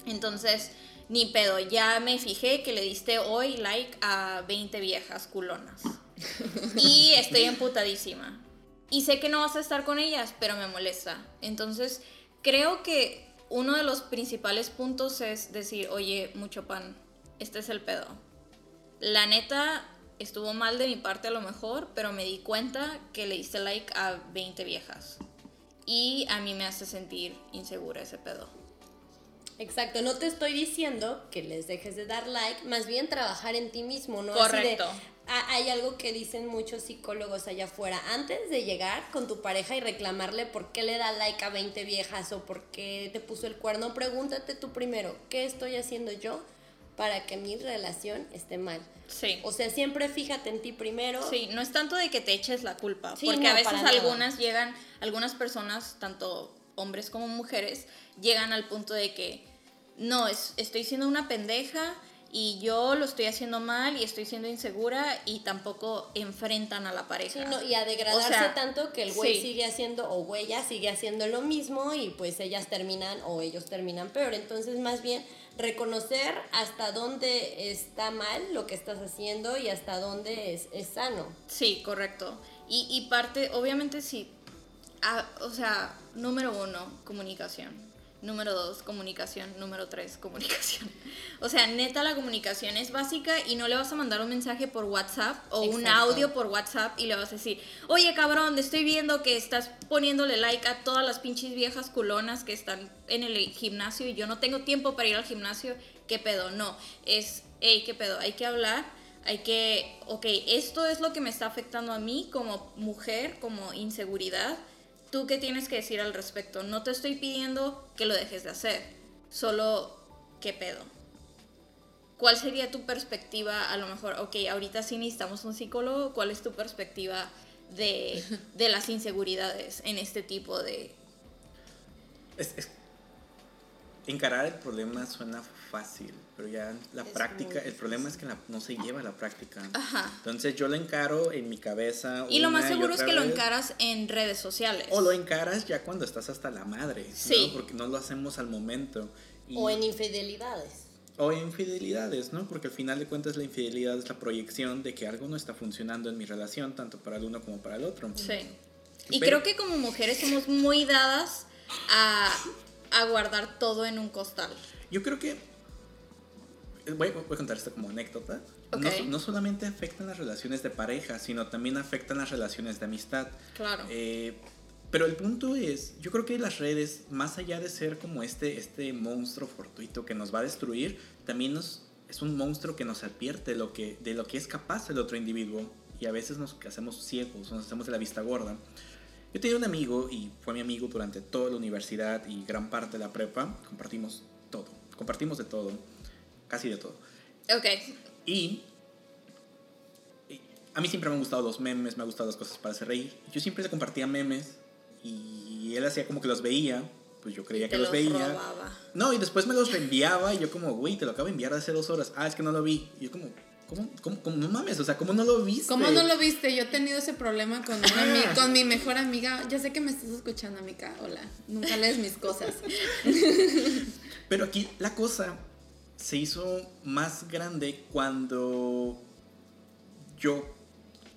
Entonces, ni pedo. Ya me fijé que le diste hoy like a 20 viejas culonas y estoy emputadísima. Y sé que no vas a estar con ellas, pero me molesta. Entonces, creo que uno de los principales puntos es decir, oye, mucho pan, este es el pedo. La neta, estuvo mal de mi parte a lo mejor, pero me di cuenta que le diste like a 20 viejas. Y a mí me hace sentir insegura ese pedo. Exacto, no te estoy diciendo que les dejes de dar like, más bien trabajar en ti mismo, ¿no? Correcto. Hay algo que dicen muchos psicólogos allá afuera, antes de llegar con tu pareja y reclamarle por qué le da like a 20 viejas o por qué te puso el cuerno, pregúntate tú primero, ¿qué estoy haciendo yo para que mi relación esté mal? Sí. O sea, siempre fíjate en ti primero. Sí, no es tanto de que te eches la culpa, porque a veces algunas llegan, algunas personas, tanto hombres como mujeres, llegan al punto de que, no, es, estoy siendo una pendeja y yo lo estoy haciendo mal y estoy siendo insegura y tampoco enfrentan a la pareja. y a degradarse tanto que el güey sigue haciendo o ella sigue haciendo lo mismo y pues ellas terminan o ellos terminan peor. Entonces más bien reconocer hasta dónde está mal lo que estás haciendo y hasta dónde es, es sano. Sí, correcto. Y, y parte, obviamente sí, o sea, número uno, comunicación. Número dos, comunicación. Número tres, comunicación. O sea, neta, la comunicación es básica y no le vas a mandar un mensaje por WhatsApp o un audio por WhatsApp y le vas a decir, oye cabrón, estoy viendo que estás poniéndole like a todas las pinches viejas culonas que están en el gimnasio y yo no tengo tiempo para ir al gimnasio. ¿Qué pedo? No, es, hey, ¿qué pedo? Hay que hablar hay que, ok, esto es lo que me está afectando a mí como mujer, como inseguridad ¿Tú qué tienes que decir al respecto? No te estoy pidiendo que lo dejes de hacer, solo qué pedo. ¿Cuál sería tu perspectiva? A lo mejor, ok, ahorita sí necesitamos un psicólogo. ¿Cuál es tu perspectiva de, las inseguridades en este tipo de Es, es- encarar el problema suena fácil, pero ya la Es práctica, el problema es que la- no se lleva a la práctica. Ajá. Entonces yo lo encaro en mi cabeza. Y lo más seguro es que lo encaras en redes sociales. O lo encaras ya cuando estás hasta la madre, ¿no? Sí. Porque no lo hacemos al momento. Y- O en infidelidades. o en infidelidades, ¿no? Porque al final de cuentas la infidelidad es la proyección de que algo no está funcionando en mi relación, tanto para el uno como para el otro. Sí. Y Pero- creo que como mujeres somos muy dadas a, a guardar todo en un costal. Yo creo que. Voy a, voy a contar esto como anécdota. No, no solamente afectan las relaciones de pareja, sino también afectan las relaciones de amistad. Claro. Eh, pero el punto es, yo creo que las redes, más allá de ser como este, este monstruo fortuito que nos va a destruir, también nos, es un monstruo que nos advierte lo que, de lo que es capaz el otro individuo. Y a veces nos hacemos ciegos, nos hacemos de la vista gorda. Yo tenía un amigo y fue mi amigo durante toda la universidad y gran parte de la prepa. Compartimos todo, compartimos de todo, casi de todo. Ok. Y, y a mí siempre me han gustado los memes, me han gustado las cosas para hacer reír. Yo siempre le compartía memes y él hacía como que los veía, pues yo creía que los, los veía. robaba. No, y después me los reenviaba y yo como, güey, te lo acabo de enviar hace dos horas. Ah, es que no lo vi. Y yo como, ¿cómo, cómo, cómo? no mames? O sea, ¿cómo no lo viste? ¿Cómo no lo viste? Yo he tenido ese problema con, una con mi mejor amiga. Ya sé que me estás escuchando, amiga. Hola. Nunca lees mis cosas. Pero aquí la cosa se hizo más grande cuando yo,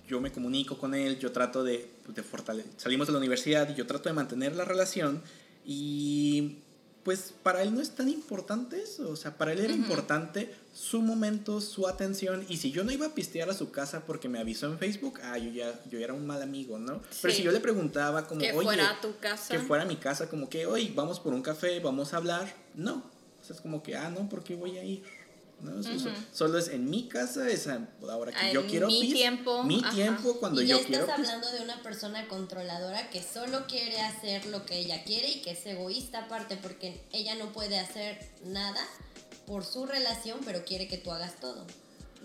yo me comunico con él, yo trato de, de fortalecer. Salimos de la universidad y yo trato de mantener la relación y pues para él no es tan importante eso. O sea, para él era importante su momento, su atención. Y si yo no iba a pistear a su casa porque me avisó en Facebook, ah, yo ya yo era un mal amigo, ¿no? Pero si yo le preguntaba como, Que oye, fuera a tu casa. que fuera a mi casa, como que, oye, vamos por un café, vamos a hablar. No. O sea, es como que, ah, no, ¿por qué voy a ir? ¿No? Solo es en mi casa, es a la hora que yo En quiero. mi pis, tiempo, Mi ajá. tiempo, cuando y ya yo estás quiero. pis. hablando de una persona controladora que solo quiere hacer lo que ella quiere y que es egoísta aparte porque ella no puede hacer nada por su relación, pero quiere que tú hagas todo.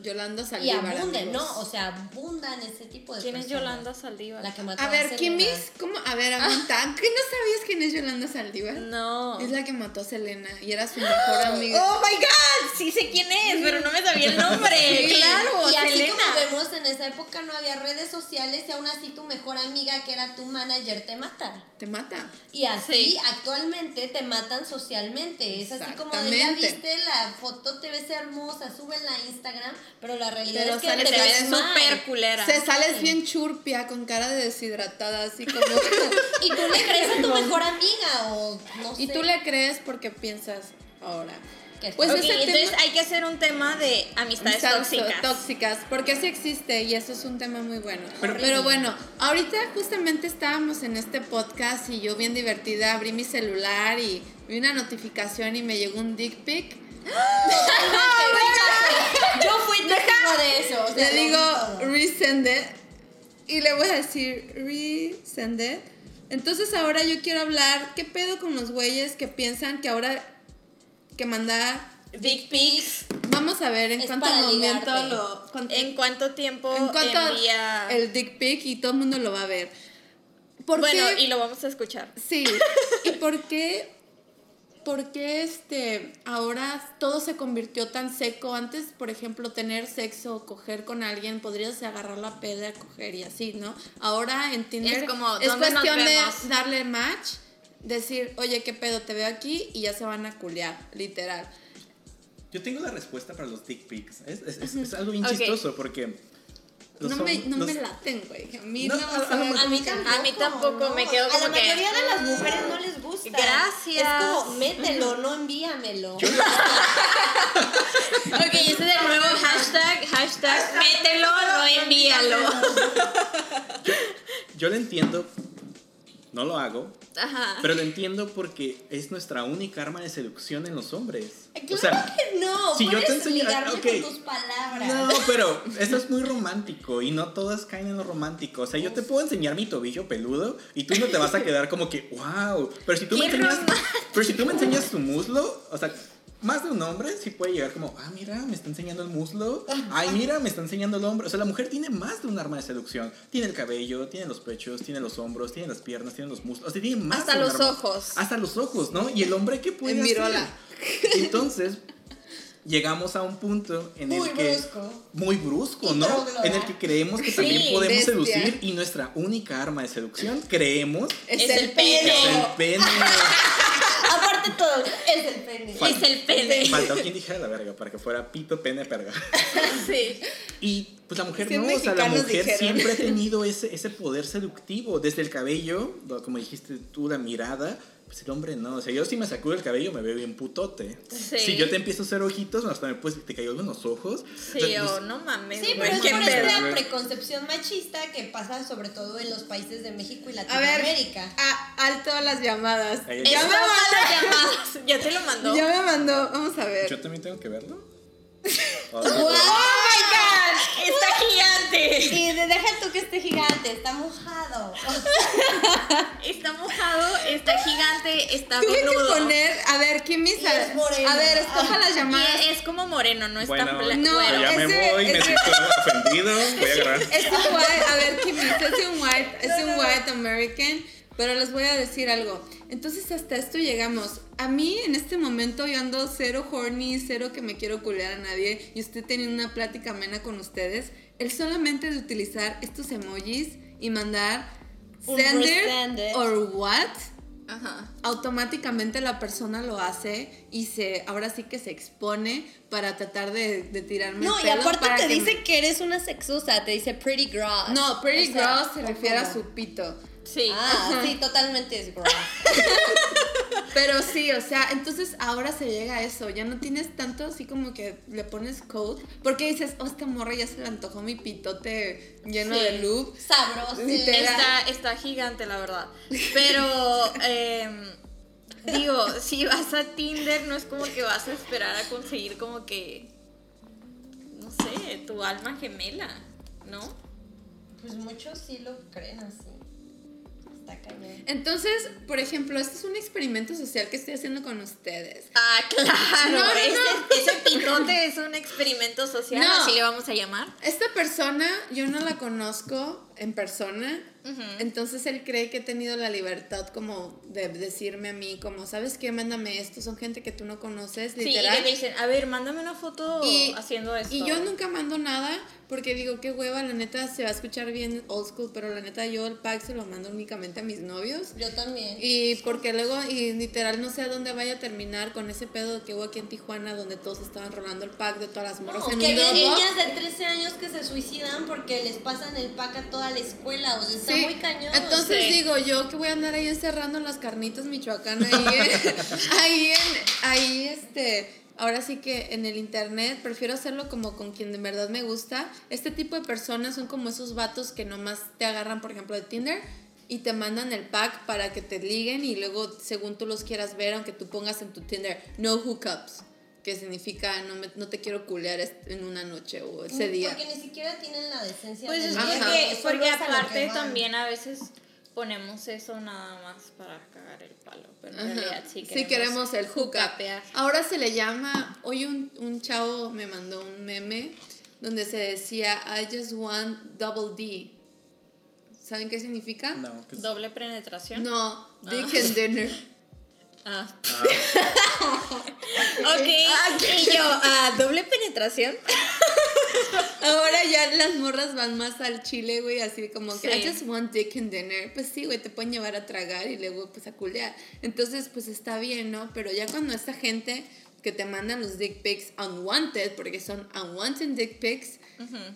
Yolanda Y Saldívar. abunden, amigos. ¿no? O sea, abundan ese tipo de ¿Quién es. Yolanda Saldívar? La que mató A ver, Selena. Kimis, ¿cómo? A ver, aguanta. ¿Qué no sabías quién es Yolanda Saldívar? No. Es la que mató a Selena y era su mejor amiga. Oh my god, sí sé quién es, pero no me sabía el nombre. Sí. Claro, Y así Selena. como vemos en esa época no había redes sociales y aún así tu mejor amiga que era tu manager te mata. Te mata. Y así Sí. actualmente te matan socialmente. Es así como de ya viste la foto, te ves hermosa, súbela a Instagram, pero la realidad Pero es que sale te ves súper culera. Se sales bien churpia, con cara de deshidratada, así como. Y tú le crees a tu mejor amiga o no sé. y tú le crees porque piensas ahora. Pues entonces tema- hay que hacer un tema de amistades Amistades tóxicas. tóxicas, porque sí existe y eso es un tema muy bueno. Pero- Pero, bueno, ahorita justamente estábamos en este podcast y yo bien divertida abrí mi celular y vi una notificación y me llegó un dick pic. Yo fui testigo de eso. o sea, Le digo resend it y le voy a decir resend it. Entonces ahora yo quiero hablar, ¿qué pedo con los güeyes que piensan que ahora que mandar Dick pics. Vamos a ver en Es cuánto momento lo cuánto- ¿En cuánto tiempo en cuanto envía? el dick pic y todo el mundo lo va a ver. ¿Por bueno, qué? y lo vamos a escuchar. Sí. ¿Y por qué? ¿Por qué este ahora todo se convirtió tan seco? Antes, por ejemplo, tener sexo o coger con alguien, podrías agarrar la peda, coger y así, ¿no? Ahora en Tinder Es como, es ¿dónde nos cuestión de darle match, decir, oye, ¿qué pedo? Te veo aquí y ya se van a culear, literal. Yo tengo la respuesta para los dick pics. Es, es- es- es algo bien chistoso porque. No me, no los- me laten, güey. A mí No, no, a- a A mí tampoco. A mí tampoco, me quedo A como la que- mayoría de las mujeres no les gusta. Gracias. Es como, mételo, no envíamelo. Ok, ese es el nuevo hashtag, hashtag, mételo, no envíalo. Yo lo entiendo. No lo hago. Ajá. Pero lo entiendo porque es nuestra única arma de seducción en los hombres. Claro o sea, que no. si yo te enseño- ligarme ok. con tus palabras. No, pero eso es muy romántico y no todas caen en lo romántico. O sea, yo te puedo enseñar mi tobillo peludo y tú no te vas a quedar como que, wow. Pero si tú me ¡Qué enseñas, romántico! pero si tú me enseñas tu muslo, o sea, más de un hombre sí puede llegar como, ah, mira, me está enseñando el muslo. Ay, mira, me está enseñando el hombro. O sea, la mujer tiene más de un arma de seducción. Tiene el cabello, tiene los pechos, tiene los hombros, tiene las piernas, tiene los muslos. O sea, tiene más Hasta de un los arma. ojos. Hasta los ojos, ¿no? Y el hombre, ¿qué puede En hacer? virola. Entonces, llegamos a un punto en Muy el que... brusco. Muy brusco, ¿no? En el que creemos que Sí, también podemos bestia. seducir y nuestra única arma de seducción, creemos, Es, Es el, pene. es el pene. Todo, es el pene. Es el pene. Faltó quien dijera la verga para que fuera pito, pene, perga. Sí. Y pues la mujer Sí, no, o sea, la mujer dijeron. siempre ha tenido ese, ese poder seductivo, desde el cabello, lo- como dijiste tú, la mirada, pues el hombre no, o sea, yo si me sacudo el cabello me veo bien putote. Sí. Si yo te empiezo a hacer ojitos, hasta me puedes, te cayó en los ojos. Sí, O sea, o pues, no mames. Sí, pero es por esta preconcepción machista que pasa sobre todo en los países de México y A ver, Latinoamérica. a- alto a las llamadas. Ahí- Es Ya me mandó. las llamadas. Ya te lo mandó. Ya me mandó, vamos a ver. ¿Yo también tengo que verlo? ¡Oh, my God! ¡Está gigante! Y de- deja tú que esté gigante, está mojado. Está mojado, está gigante, está Tuve que poner, a ver, ¿quién me moreno. A ver, escoja las llamadas. Y es como moreno, no es Bueno, tan blanco. No, ya me ese- voy, me ese- siento ofendido, voy a agarrar. Es un white, a ver, ¿quién me dice? Es un white, es un white American, pero les voy a decir algo. Entonces hasta esto llegamos. A mí en este momento yo ando cero horny, cero que me quiero culear a nadie y estoy teniendo una plática amena con ustedes. El solamente de utilizar estos emojis y mandar sender or what Ajá. automáticamente la persona lo hace y se ahora sí que se expone para tratar de, de tirarme No, el y pelo aparte para te que dice me- que eres una sexosa, te dice pretty gross. no pretty O sea, girl se ¿o refiere a su pito Sí. Ah, sí, totalmente es gross. pero sí o sea entonces ahora se llega a eso ya no tienes tanto así como que le pones code porque dices oh esta morra ya se le antojó mi pitote lleno Sí. de lube Sabroso. Está, está gigante, la verdad. Pero, em, digo, si vas a Tinder, no es como que vas a esperar a conseguir como que, no sé, tu alma gemela, ¿no? Pues muchos sí lo creen así. Está cañón. entonces por ejemplo este es un experimento social que estoy haciendo con ustedes Ah, claro. No, no, no. Ese, pitote es un experimento social, así le vamos a llamar. Esta persona yo no la conozco en persona, Entonces él cree que he tenido la libertad como de decirme a mí como, ¿sabes qué? Mándame esto, son gente que tú no conoces, Sí, y literal. te dicen, a ver, mándame una foto Y- haciendo esto. Y yo nunca mando nada porque digo, qué hueva, la neta se va a escuchar bien old school, pero la neta yo el pack se lo mando únicamente a mis novios. Yo también. Y porque luego, y literal, no sé a dónde vaya a terminar con ese pedo que hubo aquí en Tijuana, donde todos estaban rolando el pack de todas las morras No, en que un hay niñas de 13 años que se suicidan porque les pasan el pack a toda la escuela. O sea, Sí, muy cañón. Entonces Sí. digo yo que voy a andar ahí encerrando en las carnitas Michoacán, ahí, en- ahí, en- ahí este, ahora sí que en el internet prefiero hacerlo como con quien de verdad me gusta. Este tipo de personas son como esos vatos que nomás te agarran, por ejemplo, de Tinder y te mandan el pack para que te liguen y luego según tú los quieras ver, aunque tú pongas en tu Tinder no hookups, que significa no, me- no te quiero culear en una noche o ese día. Porque ni siquiera tienen la decencia Pues de es porque, porque aparte también a veces ponemos eso nada más para cagar el palo, pero en realidad sí Sí queremos, el hookup. Ahora se le llama, hoy un, un chavo me mandó un meme donde se decía I just want double D. ¿Saben qué significa? No, Doble penetración. No, dick and dinner. Ah. Ah, Ok, y yo, ah, doble penetración. Ahora ya las morras van más al chile, güey, así como que Sí. I just want dick and dinner. Pues sí, güey, te pueden llevar a tragar y luego pues a culear. Entonces, pues está bien, ¿no? Pero ya cuando esta gente que te mandan los dick pics unwanted, porque son unwanted dick pics,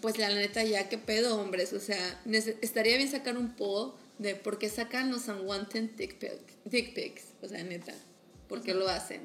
pues la neta ya qué pedo, hombres. O sea, estaría bien sacar un poll de por qué sacan los unwanted dick, pic- dick pics. O sea, neta, ¿por qué lo hacen?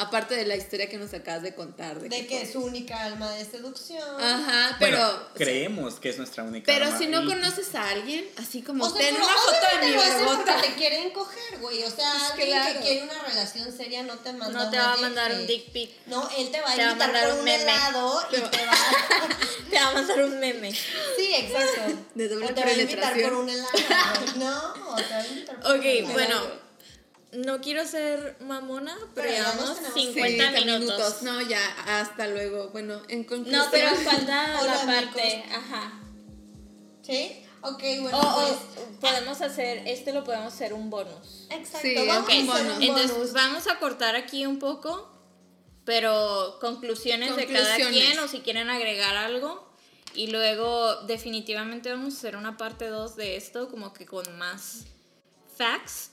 Aparte de la historia que nos acabas de contar. De, De que es su única alma de seducción. Ajá, bueno, pero... creemos que es nuestra única Pero arma si no y- conoces a alguien, así como O sea, ten pero una foto de mi barbota. porque te quieren coger, güey. O sea, Pues alguien claro. que quiere una relación seria no te manda No te va a mandar un dick pic. No, él te va a Te va a invitar mandar por un un meme. helado y Te va- va Te va a mandar un meme. Sí, exacto. De doble o te va a invitar por un helado. No, o te va a invitar por un Ok, helado. bueno, no quiero ser mamona, pero, Pero llevamos tenemos- 50 Sí, minutos. No, ya, hasta luego. Bueno, en conclusión. No, pero falta la parte, ajá. ¿Sí? Ok, bueno, O, o pues. podemos hacer, este lo podemos hacer un bonus. Exacto, Sí, vamos ok. a hacer bonus. un Entonces vamos a cortar aquí un poco, pero conclusiones, de cada Conclusiones. quien o si quieren agregar algo. Y luego definitivamente vamos a hacer una parte 2 de esto, como que con más facts,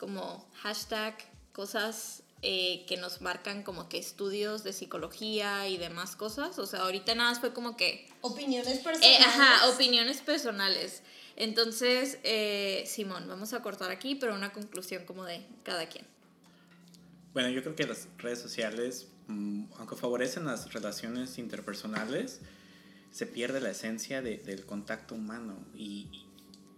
como hashtag, cosas eh, que nos marcan como que estudios de psicología y demás cosas. O sea, ahorita nada más fue como que Opiniones eh, personales. ajá, opiniones personales. Entonces, eh, Simón, vamos a cortar aquí, pero una conclusión como de cada quien. Bueno, yo creo que las redes sociales, mm, aunque favorecen las relaciones interpersonales, se pierde la esencia de- del contacto humano y,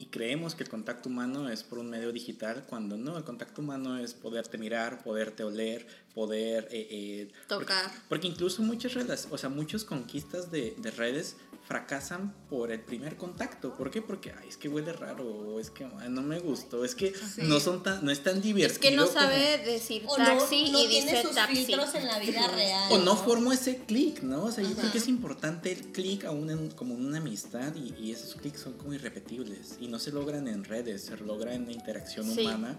y- creemos que el contacto humano es por un medio digital cuando no, el contacto humano es poderte mirar, poderte oler, poder eh, eh, Tocar. Porque, porque incluso muchas redes, o sea, muchas conquistas de, de redes fracasan por el primer contacto. ¿Por qué? Porque ay, es que huele raro, o es que ay, no me gustó, es que no son tan, no es tan divertido. Es que no como- sabe decir O no, taxi no y tiene dice sus taxi. filtros en la vida real. O no formo ese clic, ¿no? O sea, yo creo que es importante el clic aún en, como en una amistad y, y esos clics son como irrepetibles y no se logran en redes, se logra en la interacción Sí. humana,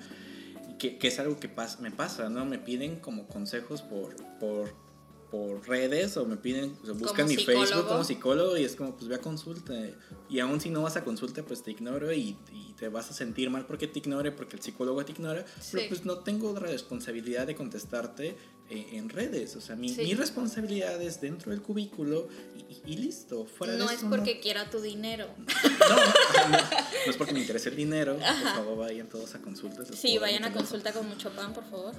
que es algo que pas- me pasa, ¿no? Me piden como consejos por, por, por redes o me piden, o sea, buscan mi psicólogo. Facebook como psicólogo y es como, pues ve a consulta. Y aún si no vas a consulta, pues te ignoro y, y te vas a sentir mal porque te ignore, porque el psicólogo te ignora, Sí. pero pues no tengo la responsabilidad de contestarte eh, en redes. O sea, mi, Sí. mi responsabilidad es dentro del cubículo y, y- listo. Fuera No de es eso, porque quiera tu dinero. No, no, no, no es porque me interese el dinero. Por favor, vayan todos a consultas. Sí, vayan a consulta con mucho pan, por favor.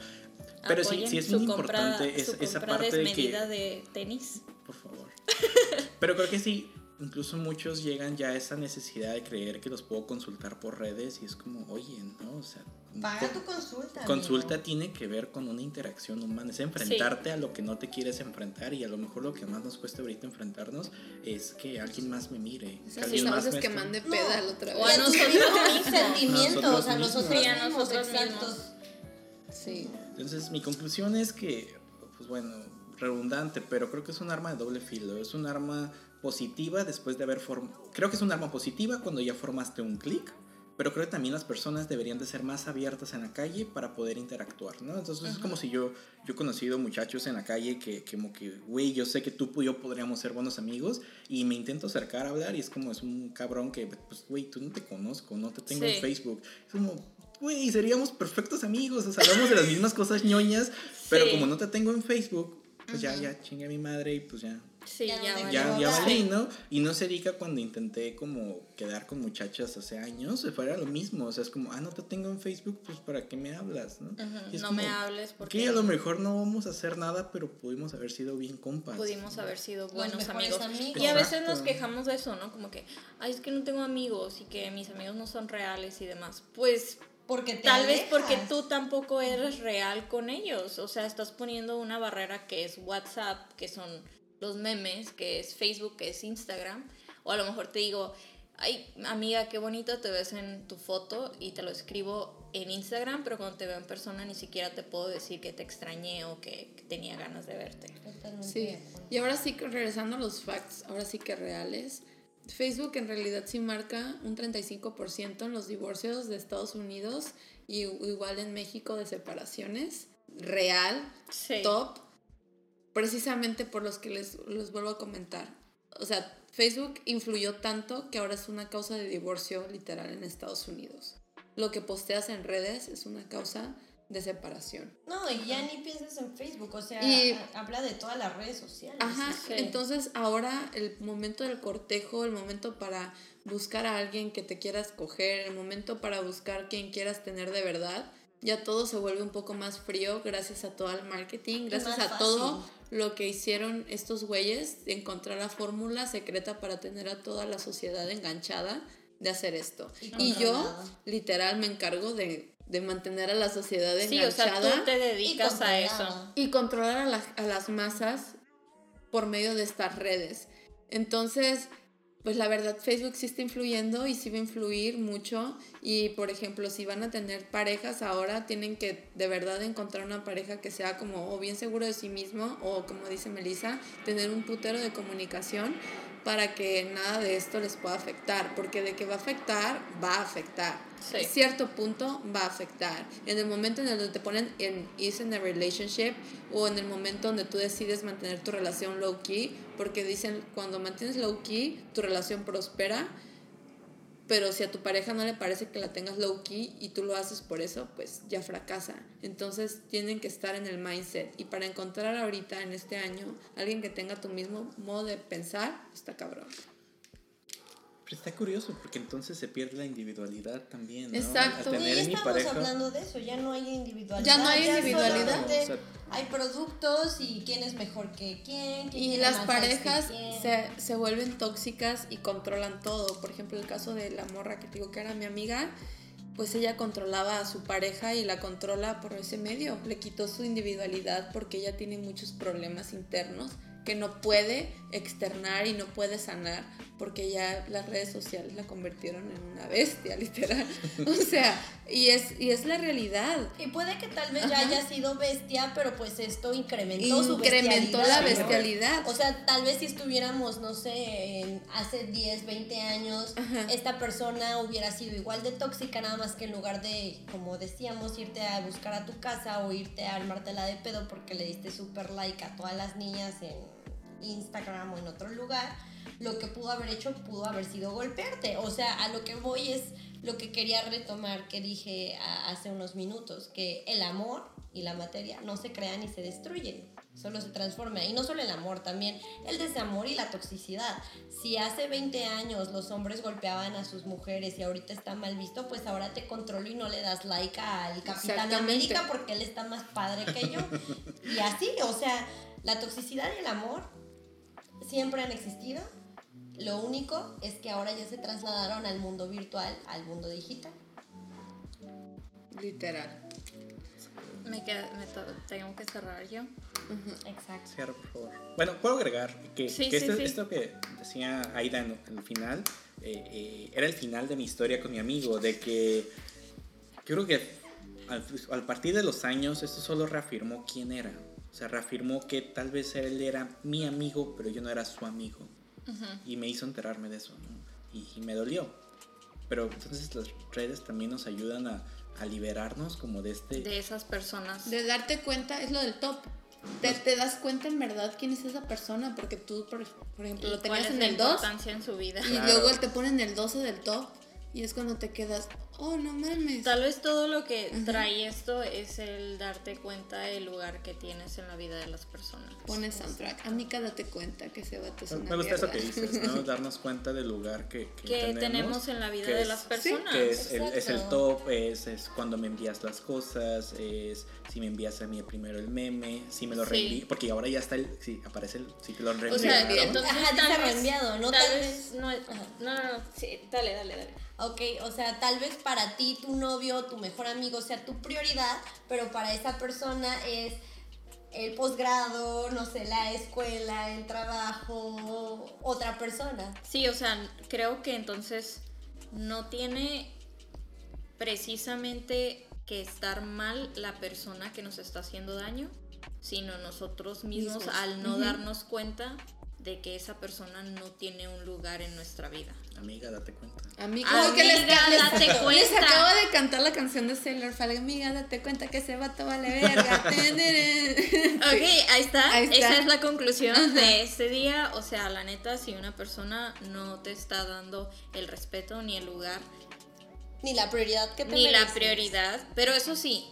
Pero sí- sí es muy compra- importante es- esa parte de que- de tenis. Por favor. Pero creo que sí, incluso muchos llegan ya a esa necesidad de creer que los puedo consultar por redes y es como, oye, ¿no? O sea, Paga tu consulta. Consulta amigo. tiene que ver con una interacción humana, es enfrentarte a lo que no te quieres enfrentar y a lo mejor lo que más nos cuesta ahorita enfrentarnos es que alguien más me mire. que Esas alguien más me que mande No. pedal otra O a vez. Y a nosotros mismos sentimientos, Nosotros a nosotros mismos. Sí, a mismos, nosotros exacto. mismos. Sí. Entonces mi conclusión es que, pues bueno, redundante, pero creo que es un arma de doble filo, es un arma positiva después de haber formado, creo que es un arma positiva cuando ya formaste un clic, pero creo que también las personas deberían de ser más abiertas en la calle para poder interactuar, ¿no? Entonces es como si yo, yo he conocido muchachos en la calle que, que como que, güey, yo sé que tú y yo podríamos ser buenos amigos y me intento acercar a hablar y es como, es un cabrón que, pues, güey, tú no te conozco, no te tengo en Sí. Facebook. Es como, güey, seríamos perfectos amigos, o sea, hablamos de las mismas cosas ñoñas, pero Sí. como no te tengo en Facebook, pues ya, ya chingue a mi madre y pues ya, Sí, Ya no ya, ya, ya Sí. valí, ¿no? Y no se diga cuando intenté como quedar con muchachas hace años, fuera lo mismo, o sea, es como, ah, no te tengo en Facebook, pues para qué me hablas, ¿no? Y es No como, me hables porque Que a lo mejor no vamos a hacer nada, pero pudimos haber sido bien compas. pudimos haber sido buenos amigos. amigos. Y a veces nos quejamos de eso, ¿no? Como que, ay, es que no tengo amigos y que mis amigos no son reales y demás. Pues Porque te tal vez porque tú tampoco eres real con ellos. O sea, estás poniendo una barrera que es WhatsApp, que son los memes, que es Facebook, que es Instagram. O a lo mejor te digo, ay, amiga, qué bonito te ves en tu foto y te lo escribo en Instagram, pero cuando te veo en persona ni siquiera te puedo decir que te extrañé o que, tenía ganas de verte. Totalmente Sí, y ahora sí que regresando a los facts, ahora sí que reales. Facebook en realidad sí marca un 35% en los divorcios de Estados Unidos y igual en México de separaciones. Real, Sí. top, precisamente por los que les, les vuelvo a comentar. O sea, Facebook influyó tanto que ahora es una causa de divorcio literal en Estados Unidos. Lo que posteas en redes es una causa de separación. No, y ya ni piensas en Facebook, o sea, Y- habla de todas las redes sociales. Ajá, Sí. entonces ahora el momento del cortejo, el momento para buscar a alguien que te quieras coger, el momento para buscar quien quieras tener de verdad, ya todo se vuelve un poco más frío gracias a todo el marketing, gracias a todo lo que hicieron estos güeyes, de encontrar la fórmula secreta para tener a toda la sociedad enganchada de hacer esto. Y Y yo literal me encargo de, de mantener a la sociedad Sí, o sea, enganchada tú te Y dedicas a eso. y controlar a, las- a las masas por medio de estas redes. Entonces, pues la verdad Facebook sí está influyendo y sí va a influir mucho y por ejemplo si van a tener parejas ahora tienen que de verdad encontrar una pareja que sea como o bien seguro de sí mismo o como dice Melissa tener un putero de comunicación para que nada de esto les pueda afectar, porque de que va a afectar, va a afectar. Sí. En cierto punto va a afectar. En el momento en el que te ponen en is in a relationship o en el momento donde tú decides mantener tu relación low key, porque dicen cuando mantienes low key, tu relación prospera, pero si a tu pareja no le parece que la tengas low key y tú lo haces por eso, pues ya fracasa. Entonces tienen que estar en el mindset. Y para encontrar ahorita en este año alguien que tenga tu mismo modo de pensar, está cabrón. Está curioso porque entonces se pierde la individualidad también. ¿no? Exacto. Al tener ya en mi estamos pareja. hablando de eso, ya no hay individualidad. Ya no hay individualidad. solamente O sea, hay productos y quién es mejor que quién. quién Y las parejas quién. se, se vuelven tóxicas y controlan todo. Por ejemplo, el caso de la morra que te digo que era mi amiga, pues ella controlaba a su pareja y la controla por ese medio. Le quitó su individualidad porque ella tiene muchos problemas internos que no puede externar y no puede sanar porque ya las redes sociales la convirtieron en una bestia, literal. O sea, y es, y es la realidad. Y puede que tal vez ya Ajá. haya sido bestia, pero pues esto incrementó, su Incrementó la bestialidad, ¿no? bestialidad. O sea, tal vez si estuviéramos, no sé, en hace 10, 20 años, Ajá. esta persona hubiera sido igual de tóxica, nada más que en lugar de, como decíamos, irte a buscar a tu casa o irte a armártela de pedo porque le diste super like a todas las niñas en Instagram o en otro lugar, lo que pudo haber hecho pudo haber sido golpearte. O sea, a lo que voy es lo que quería retomar que dije hace unos minutos, que el amor y la materia no se crean ni se destruyen, solo se transforma. Y no solo el amor, también el desamor y la toxicidad. Si hace 20 años los hombres golpeaban a sus mujeres y ahorita está mal visto, pues ahora te controlo y no le das like al Capitán. América porque él está más padre que yo. Y así, o sea, la toxicidad y el amor siempre han existido. Lo único es que ahora ya se trasladaron al mundo virtual, al mundo digital. Literal. Me, queda, me tengo que cerrar yo. Exacto. Cierra, por favor. Bueno, puedo agregar que, Sí, que sí, este- sí. esto que decía Aida en el final eh, eh, era el final de mi historia con mi amigo, de que yo creo que al, al partir de los años esto solo reafirmó quién era. O sea, reafirmó que tal vez él era mi amigo, pero yo no era su amigo. Y me hizo enterarme de eso, ¿no? Y, y me dolió. Pero entonces las redes también nos ayudan a, a liberarnos como de este... De esas personas. De darte cuenta, es lo del top. Te, te das cuenta en verdad quién es esa persona, porque tú, por, por ejemplo, lo cuál tenías es en el 2 importancia en su vida. y Claro. luego te ponen el 12 del top y es cuando te quedas, oh, no mames. Tal vez todo lo que trae esto es el darte cuenta del lugar que tienes en la vida de las personas. Pones soundtrack. Amiga, date cuenta que ese vato es una Me gusta eso que dices, ¿no? Darnos cuenta del lugar que, que, que tenemos, en la vida que de es- las personas. Que es el, es el Exacto. top, es, es cuando me envías las cosas, es si me envías a mí primero el meme, si me lo Sí. reenvías, porque ahora ya está el, sí, aparece el, si te lo O reenvías. sea, Reenviado. entonces Ajá, tal vez, reenviado, ¿no? Tal, Tal vez no, no, no, no, sí, dale, dale, dale. Ok, o sea, tal vez para ti, tu novio, tu mejor amigo sea tu prioridad, pero para esa persona es el posgrado, no sé, la escuela, el trabajo, otra persona. Sí, o sea, creo que entonces no tiene precisamente que estar mal la persona que nos está haciendo daño, sino nosotros mismos Mismos. al no darnos cuenta de que esa persona no tiene un lugar en nuestra vida. Amiga, date cuenta. Amiga, Amiga, como que les, les- date les cuenta. acabo de cantar la canción de Sailor Fall. Amiga, date cuenta que ese vato vale verga. Ok, ahí está. Ahí está. Esa es la conclusión de este día. O sea, la neta, si una persona no te está dando el respeto ni el lugar Ni la prioridad que te ni la mereces. prioridad, pero eso sí,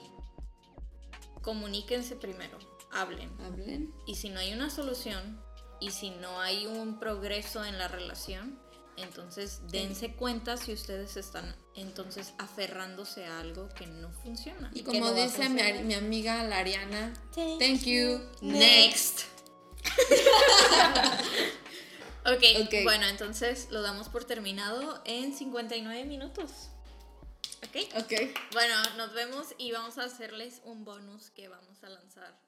comuníquense primero, hablen. Hablen. Y si no hay una solución y si no hay un progreso en la relación, entonces dense cuenta si ustedes están entonces aferrándose a algo que no funciona. Y como no dice mi, amiga la Ariana, Thank thank you, Next. ok, Ok. bueno, entonces lo damos por terminado en 59 minutos. ¿Ok? Ok. Bueno, nos vemos y vamos a hacerles un bonus que vamos a lanzar.